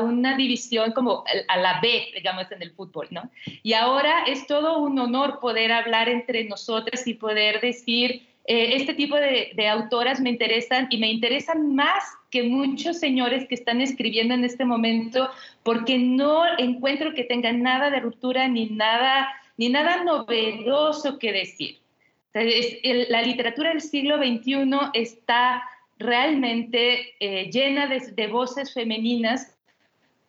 una, división como a la B, digamos, en el fútbol, ¿no? Y ahora es todo un honor poder hablar entre nosotras y poder decir, eh, este tipo de, de, autoras me interesan y me interesan más que muchos señores que están escribiendo en este momento, porque no encuentro que tengan nada de ruptura ni nada ni nada novedoso que decir. la literatura del siglo XXI está realmente eh, llena de, voces femeninas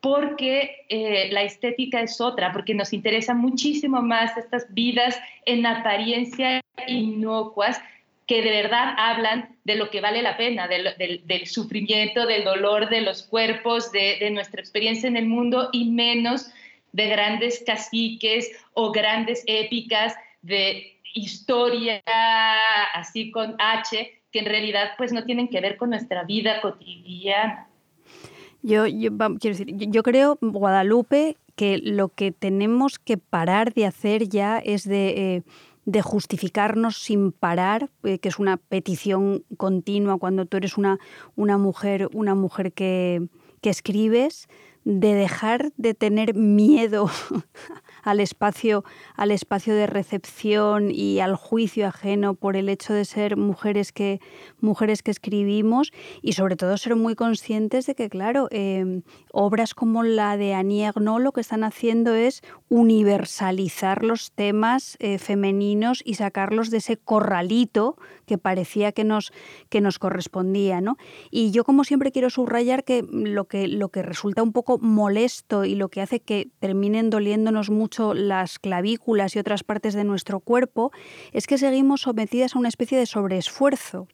porque eh, la estética es otra, porque nos interesa muchísimo más estas vidas en apariencia inocuas que de verdad hablan de lo que vale la pena, del, sufrimiento, del dolor de los cuerpos, de, nuestra experiencia en el mundo y menos de grandes caciques o grandes épicas de historia así con H, que en realidad pues no tienen que ver con nuestra vida cotidiana. Yo, yo quiero decir, yo creo, Guadalupe, que lo que tenemos que parar de hacer ya es de, eh, de justificarnos sin parar, eh, que es una petición continua cuando tú eres una, una mujer, una mujer que, que escribes, de dejar de tener miedo al espacio, al espacio de recepción y al juicio ajeno por el hecho de ser mujeres que, mujeres que escribimos y sobre todo ser muy conscientes de que, claro, em, obras como la de Annie lo que están haciendo es universalizar los temas eh, femeninos y sacarlos de ese corralito que parecía que nos, que nos correspondía. ¿no? Y yo como siempre quiero subrayar que lo, que lo que resulta un poco molesto y lo que hace que terminen doliéndonos mucho las clavículas y otras partes de nuestro cuerpo, es que seguimos sometidas a una especie de sobreesfuerzo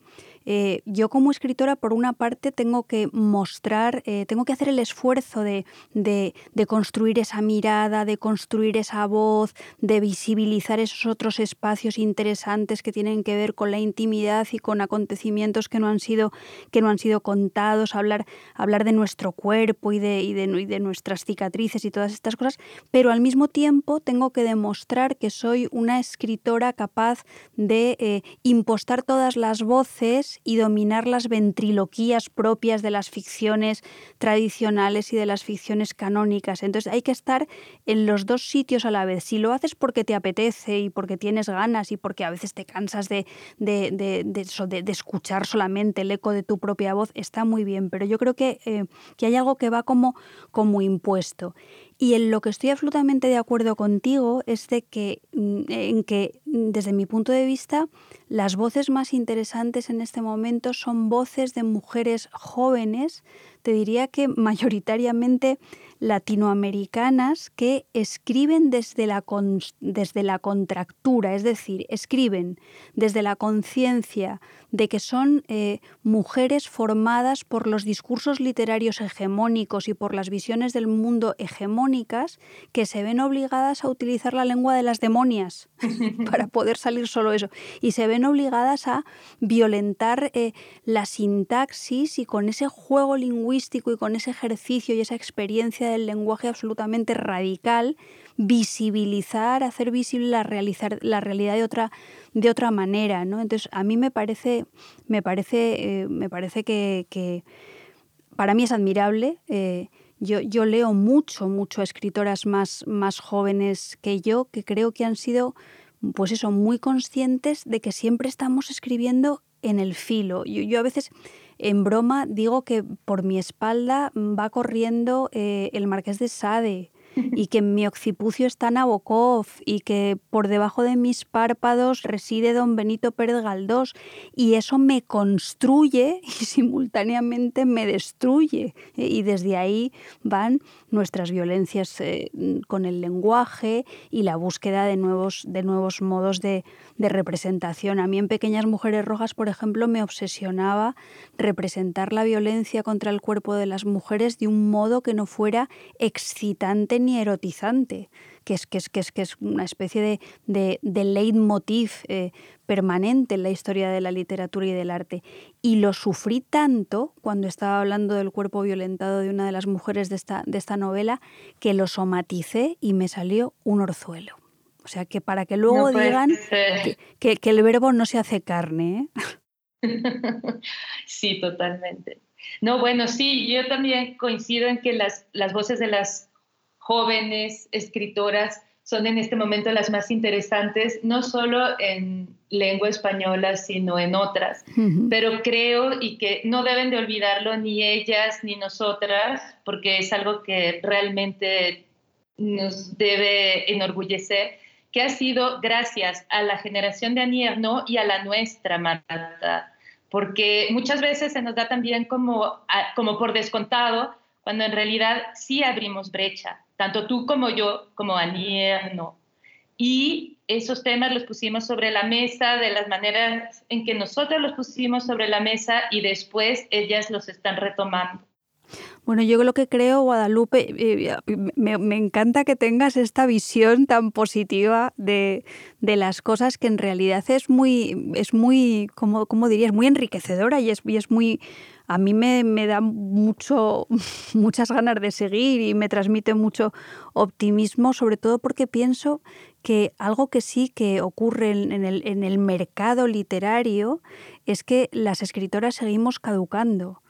eh, yo como escritora, por una parte, tengo que mostrar, eh, tengo que hacer el esfuerzo de, de, construir esa mirada, de construir esa voz, de visibilizar esos otros espacios interesantes que tienen que ver con la intimidad y con acontecimientos que no han sido, que no han sido contados, hablar, hablar de nuestro cuerpo y de, y de, nuestras cicatrices y todas estas cosas, pero al mismo tiempo tengo que demostrar que soy una escritora capaz de eh, impostar todas las voces y dominar las ventriloquías propias de las ficciones tradicionales y de las ficciones canónicas. Entonces hay que estar en los dos sitios a la vez. Si lo haces porque te apetece y porque tienes ganas y porque a veces te cansas de, de, escuchar solamente el eco de tu propia voz, está muy bien, pero yo creo que, eh, que hay algo que va como, como impuesto. Y en lo que estoy absolutamente de acuerdo contigo es de que, mm, en que, mm, desde mi punto de vista, las voces más interesantes en este momento son voces de mujeres jóvenes, te diría que mayoritariamente latinoamericanas que escriben desde la, desde la contractura, es decir, escriben desde la conciencia de que son eh, mujeres formadas por los discursos literarios hegemónicos y por las visiones del mundo hegemónicas que se ven obligadas a utilizar la lengua de las demonias [laughs] para poder salir solo eso. Y se ven obligadas a violentar eh, la sintaxis y con ese juego lingüístico y con ese ejercicio y esa experiencia del lenguaje absolutamente radical, visibilizar, hacer visible la, realizar, la realidad de otra, de otra manera. ¿no? Entonces, a mí me parece, me parece, eh, me parece que, para mí es admirable. Eh, yo, leo mucho, mucho a escritoras más, más jóvenes que yo, que creo que han sido, pues eso, muy conscientes de que siempre estamos escribiendo en el filo. Yo, yo a veces en broma digo que por mi espalda va corriendo eh, el marqués de Sade y que mi occipucio está Nabokov y que por debajo de mis párpados reside don Benito Pérez Galdós y eso me construye y [laughs] simultáneamente me destruye y desde ahí van nuestras violencias eh, con el lenguaje y la búsqueda de nuevos, de nuevos modos de, de representación. A mí en Pequeñas Mujeres Rojas, por ejemplo, me obsesionaba representar la violencia contra el cuerpo de las mujeres de un modo que no fuera excitante ni erotizante, que es, que es, que es, que es una especie de, de, de leitmotiv eh, permanente en la historia de la literatura y del arte. Y lo sufrí tanto cuando estaba hablando del cuerpo violentado de una de las mujeres de esta, de esta novela, que lo somaticé y me salió un orzuelo. O sea que para que luego digan que, que, el verbo no se hace carne. ¿eh? [laughs] sí, totalmente. No, bueno, sí, yo también coincido en que las, las voces de las jóvenes escritoras son en este momento las más interesantes, no solo en lengua española, sino en otras. Pero creo y que no deben de olvidarlo ni ellas ni nosotras, porque es algo que realmente nos debe enorgullecer, que ha sido gracias a la generación de Annie y a la nuestra, Marta, porque muchas veces se nos da también como, como por descontado, cuando en realidad sí abrimos brecha, tanto tú como yo, como Annie Y esos temas los pusimos sobre la mesa de las maneras en que nosotros los pusimos sobre la mesa y después ellas los están retomando. Bueno, yo lo que creo, Guadalupe, eh, me, encanta que tengas esta visión tan positiva de, las cosas que en realidad es muy, es muy, como, como dirías, muy enriquecedora y es, y es muy, a mí me, da mucho, [laughs] muchas ganas de seguir y me transmite mucho optimismo, sobre todo porque pienso que algo que sí que ocurre en el, en el mercado literario es que las escritoras seguimos caducando.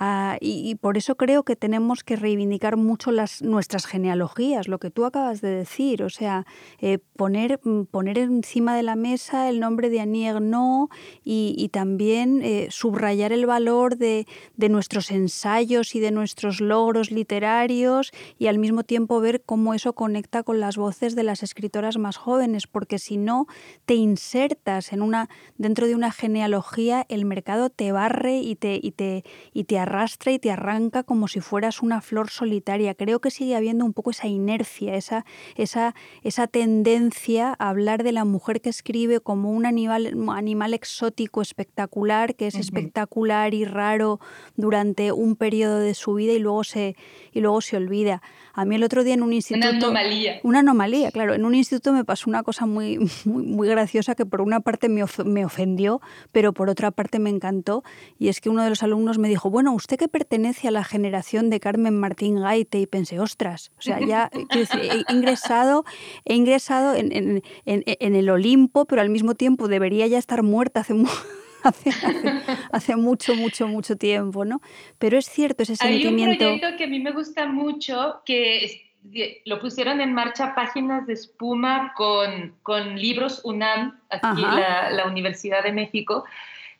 Ah, y, por eso creo que tenemos que reivindicar mucho las, nuestras genealogías, lo que tú acabas de decir, o sea, eh, poner, mm, poner encima de la mesa el nombre de Annie Ernaux y, también eh, subrayar el valor de, de, nuestros ensayos y de nuestros logros literarios y al mismo tiempo ver cómo eso conecta con las voces de las escritoras más jóvenes, porque si no te insertas en una, dentro de una genealogía, el mercado te barre y te, y te, y te arrastra y te arranca como si fueras una flor solitaria. Creo que sigue habiendo un poco esa inercia, esa, esa, esa tendencia a hablar de la mujer que escribe como un animal, animal exótico espectacular, que es espectacular y raro durante un periodo de su vida y luego se, y luego se olvida. A mí el otro día en un instituto... Una anomalía. Una anomalía, claro. En un instituto me pasó una cosa muy, muy, muy graciosa que por una parte me, me ofendió, pero por otra parte me encantó. Y es que uno de los alumnos me dijo, bueno, usted que pertenece a la generación de Carmen Martín Gaite, y pensé, ostras, o sea, ya he ingresado, he ingresado en, en, en, en, el Olimpo, pero al mismo tiempo debería ya estar muerta hace mucho [laughs] Hace, hace, mucho, mucho, mucho tiempo, ¿no? Pero es cierto ese sentimiento. Hay un proyecto que a mí me gusta mucho, que lo pusieron en marcha páginas de espuma con, con libros UNAM, aquí la, la, Universidad de México,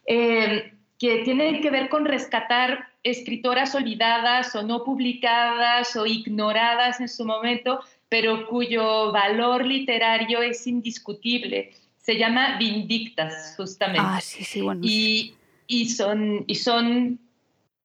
eh, que tienen que ver con rescatar escritoras olvidadas o no publicadas o ignoradas en su momento, pero cuyo valor literario es indiscutible se llama Vindictas, justamente. Ah, sí, sí, bueno. Y, y son, y son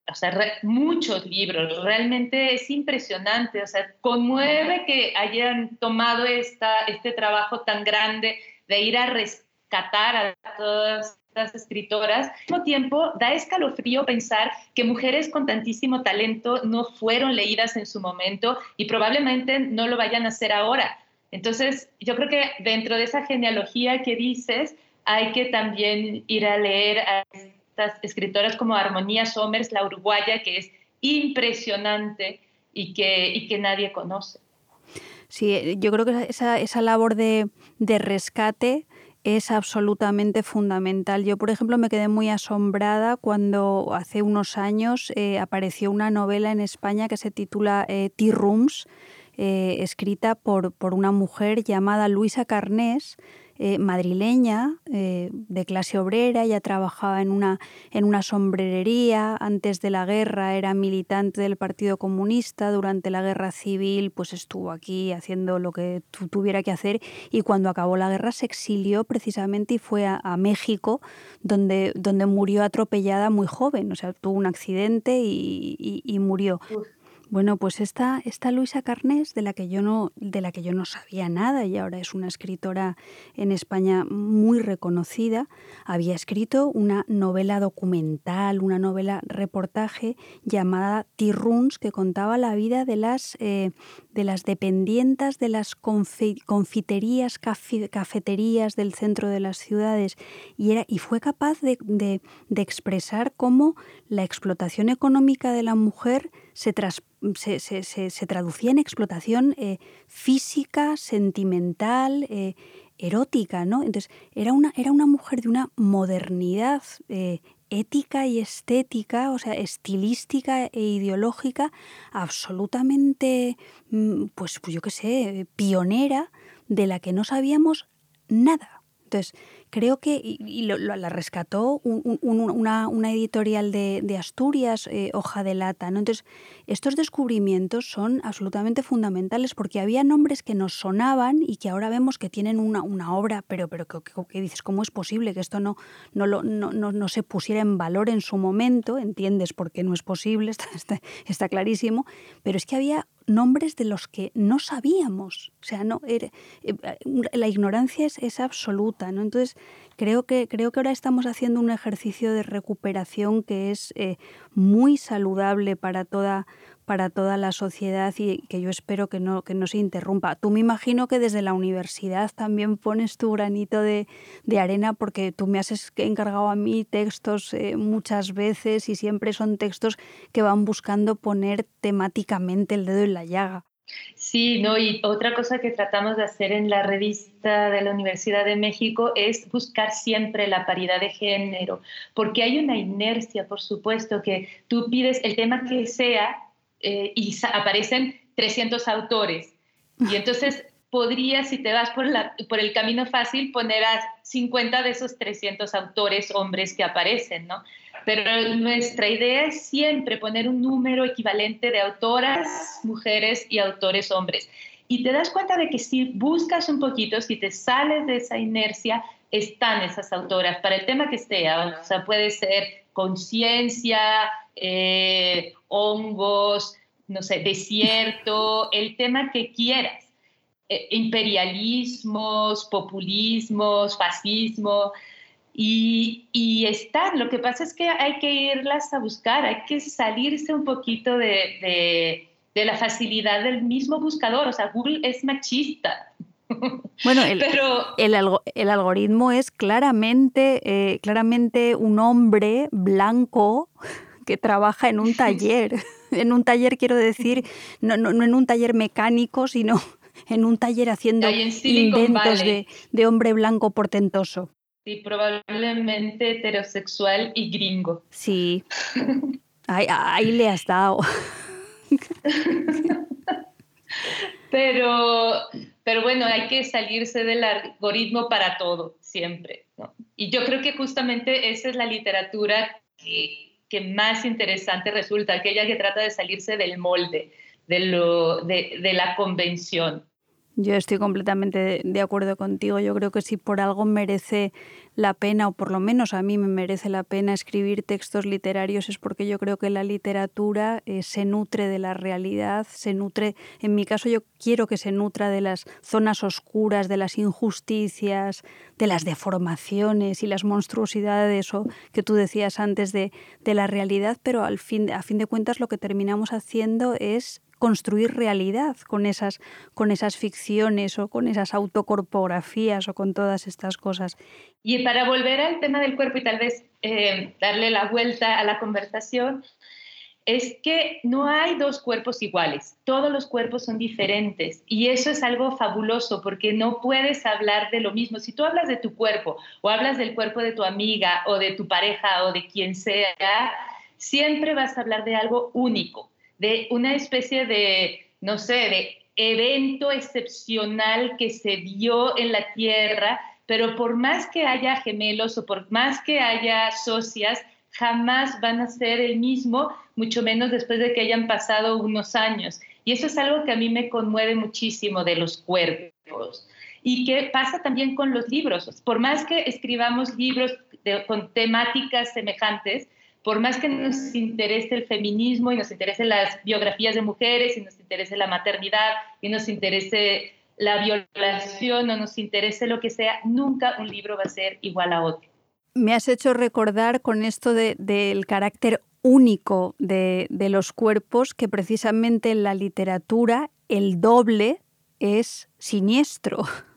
o sea, muchos libros, realmente es impresionante, o sea, conmueve que hayan tomado esta, este trabajo tan grande de ir a rescatar a todas escritoras. Al mismo tiempo, da escalofrío pensar que mujeres con tantísimo talento no fueron leídas en su momento y probablemente no lo vayan a hacer ahora. Entonces, yo creo que dentro de esa genealogía que dices, hay que también ir a leer a estas escritoras como Armonía Somers, la uruguaya, que es impresionante y que, y que nadie conoce. Sí, yo creo que esa, esa labor de, de rescate es absolutamente fundamental. Yo, por ejemplo, me quedé muy asombrada cuando hace unos años eh, apareció una novela en España que se titula eh, Tea Rooms, eh, escrita por, por, una mujer llamada Luisa Carnés, eh, madrileña, eh, de clase obrera, ella trabajaba en una, en una sombrerería, antes de la guerra era militante del Partido Comunista, durante la guerra civil pues estuvo aquí haciendo lo que tuviera que hacer. Y cuando acabó la guerra se exilió precisamente y fue a, México donde, donde murió atropellada muy joven, o sea, tuvo un accidente y, murió. Bueno, pues esta, Luisa Carnés, de la, que yo no, de la que yo no sabía nada y ahora es una escritora en España muy reconocida, había escrito una novela documental, una novela reportaje llamada Tirruns, que contaba la vida de las, eh, de las dependientas de las confiterías, cafeterías del centro de las ciudades y, era, y fue capaz de, de expresar cómo la explotación económica de la mujer se, se, traducía en explotación eh, física, sentimental, eh, erótica, ¿no? Entonces, era una, era una mujer de una modernidad eh, ética y estética, o sea, estilística e ideológica, absolutamente, mm, pues, pues yo qué sé, pionera, de la que no sabíamos nada. Entonces, creo que, y, la rescató una, editorial de, Asturias, eh, Hoja de Lata. ¿no? Entonces, estos descubrimientos son absolutamente fundamentales porque había nombres que nos sonaban y que ahora vemos que tienen una, obra, pero, pero que, dices, ¿cómo es posible que esto no, no, lo, no, no, se pusiera en valor en su momento? Entiendes por qué no es posible, [laughs] está, está clarísimo, pero es que había nombres de los que no sabíamos. O sea, no, eh, la ignorancia es, es, absoluta. ¿no? Entonces, creo que, creo que ahora estamos haciendo un ejercicio de recuperación que es eh, muy saludable para toda, para toda la sociedad y que yo espero que no, que no se interrumpa. Tú me imagino que desde la universidad también pones tu granito de, arena porque tú me has encargado a mí textos eh, muchas veces y siempre son textos que van buscando poner temáticamente el dedo en la llaga. Sí, no, y otra cosa que tratamos de hacer en la revista de la Universidad de México es buscar siempre la paridad de género, porque hay una inercia, por supuesto, que tú pides el tema que sea eh, y aparecen 300 autores. Y entonces podrías, si te vas por, por el camino fácil, poner a 50 de esos 300 autores hombres que aparecen, ¿no? Pero nuestra idea es siempre poner un número equivalente de autoras, mujeres y autores hombres. Y te das cuenta de que si buscas un poquito, si te sales de esa inercia, están esas autoras para el tema que sea. O sea, puede ser conciencia, eh, hongos, no sé, desierto, [laughs] el tema que quieras. Eh, imperialismos, populismos, fascismo. Y, y, están, lo que pasa es que hay que irlas a buscar, hay que salirse un poquito de, de, la facilidad del mismo buscador. O sea, Google es machista. [laughs] Bueno, el, Pero, el, el algoritmo es claramente, eh, claramente un hombre blanco que trabaja en un taller. [laughs] en un taller quiero decir, no, no, no en un taller mecánico, sino en un taller haciendo inventos de, de, hombre blanco portentoso. Sí, probablemente heterosexual y gringo. Sí, ahí, ahí le has dado. [laughs] pero, pero bueno, hay que salirse del algoritmo para todo, siempre. Y yo creo que justamente esa es la literatura que, que más interesante resulta, aquella que trata de salirse del molde, de, lo, de, de la convención. Yo estoy completamente de acuerdo contigo. Yo creo que si por algo merece la pena, o por lo menos a mí me merece la pena escribir textos literarios, es porque yo creo que la literatura eh, se nutre de la realidad, se nutre, en mi caso yo quiero que se nutra de las zonas oscuras, de las injusticias, de las deformaciones y las monstruosidades de eso que tú decías antes de, de la realidad, pero al fin, a fin de cuentas lo que terminamos haciendo es construir realidad con esas, con esas ficciones o con esas autocorpografías o con todas estas cosas. Y para volver al tema del cuerpo y tal vez eh, darle la vuelta a la conversación, es que no hay dos cuerpos iguales, todos los cuerpos son diferentes y eso es algo fabuloso porque no puedes hablar de lo mismo. Si tú hablas de tu cuerpo o hablas del cuerpo de tu amiga o de tu pareja o de quien sea, siempre vas a hablar de algo único de una especie de, no sé, de evento excepcional que se dio en la Tierra, pero por más que haya gemelos o por más que haya socias, jamás van a ser el mismo, mucho menos después de que hayan pasado unos años. Y eso es algo que a mí me conmueve muchísimo de los cuerpos. Y que pasa también con los libros. Por más que escribamos libros con temáticas semejantes, por más que nos interese el feminismo y nos interese las biografías de mujeres y nos interese la maternidad y nos interese la violación o nos interese lo que sea, nunca un libro va a ser igual a otro. Me has hecho recordar con esto del carácter único de los cuerpos que precisamente en la literatura el doble es siniestro. [laughs]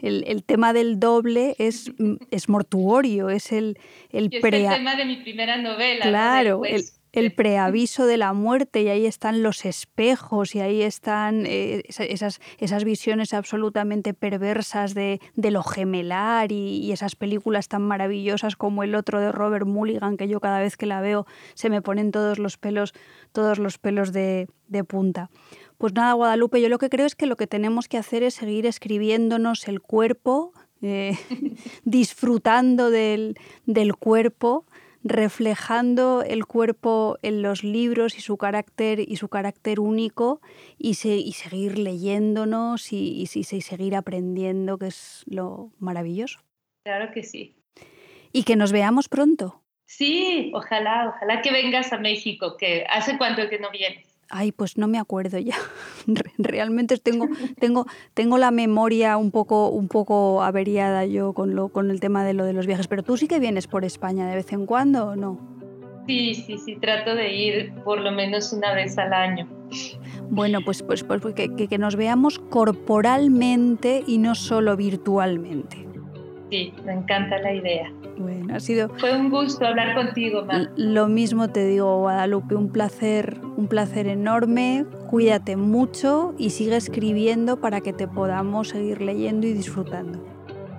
el, tema del doble es, mm, es mortuorio, es el, el, tema de mi primera novela. Claro, el, preaviso de la muerte y ahí están los espejos y ahí están eh, esas, esas visiones absolutamente perversas de, de lo gemelar y, esas películas tan maravillosas como el otro de Robert Mulligan que yo cada vez que la veo se me ponen todos los pelos, todos los pelos de, de punta. Pues nada, Guadalupe, yo lo que creo es que lo que tenemos que hacer es seguir escribiéndonos el cuerpo, eh, [laughs] disfrutando del, cuerpo, reflejando el cuerpo en los libros y su carácter y su carácter único y, seguir leyéndonos y, y, seguir aprendiendo, que es lo maravilloso. Claro que sí. Y que nos veamos pronto. Sí, ojalá, ojalá que vengas a México, que hace cuánto que no vienes. Ay, pues no me acuerdo ya. [laughs] Realmente tengo, tengo, tengo la memoria un poco, un poco averiada yo con, lo, con el tema de lo de los viajes. Pero tú sí que vienes por España de vez en cuando o no? Sí, sí, sí, trato de ir por lo menos una vez al año. Bueno, pues, pues, pues, pues que, que nos veamos corporalmente y no solo virtualmente. Sí, me encanta la idea. Bueno, ha sido... Fue un gusto hablar contigo, Mar. Lo mismo te digo, Guadalupe, un placer, un placer enorme. Cuídate mucho y sigue escribiendo para que te podamos seguir leyendo y disfrutando.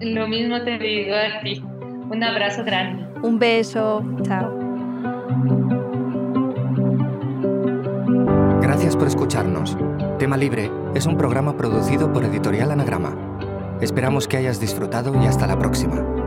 Lo mismo te digo a ti. Un abrazo grande. Un beso. Chao. Gracias por escucharnos. Tema Libre es un programa producido por Editorial Anagrama. Esperamos que hayas disfrutado y hasta la próxima.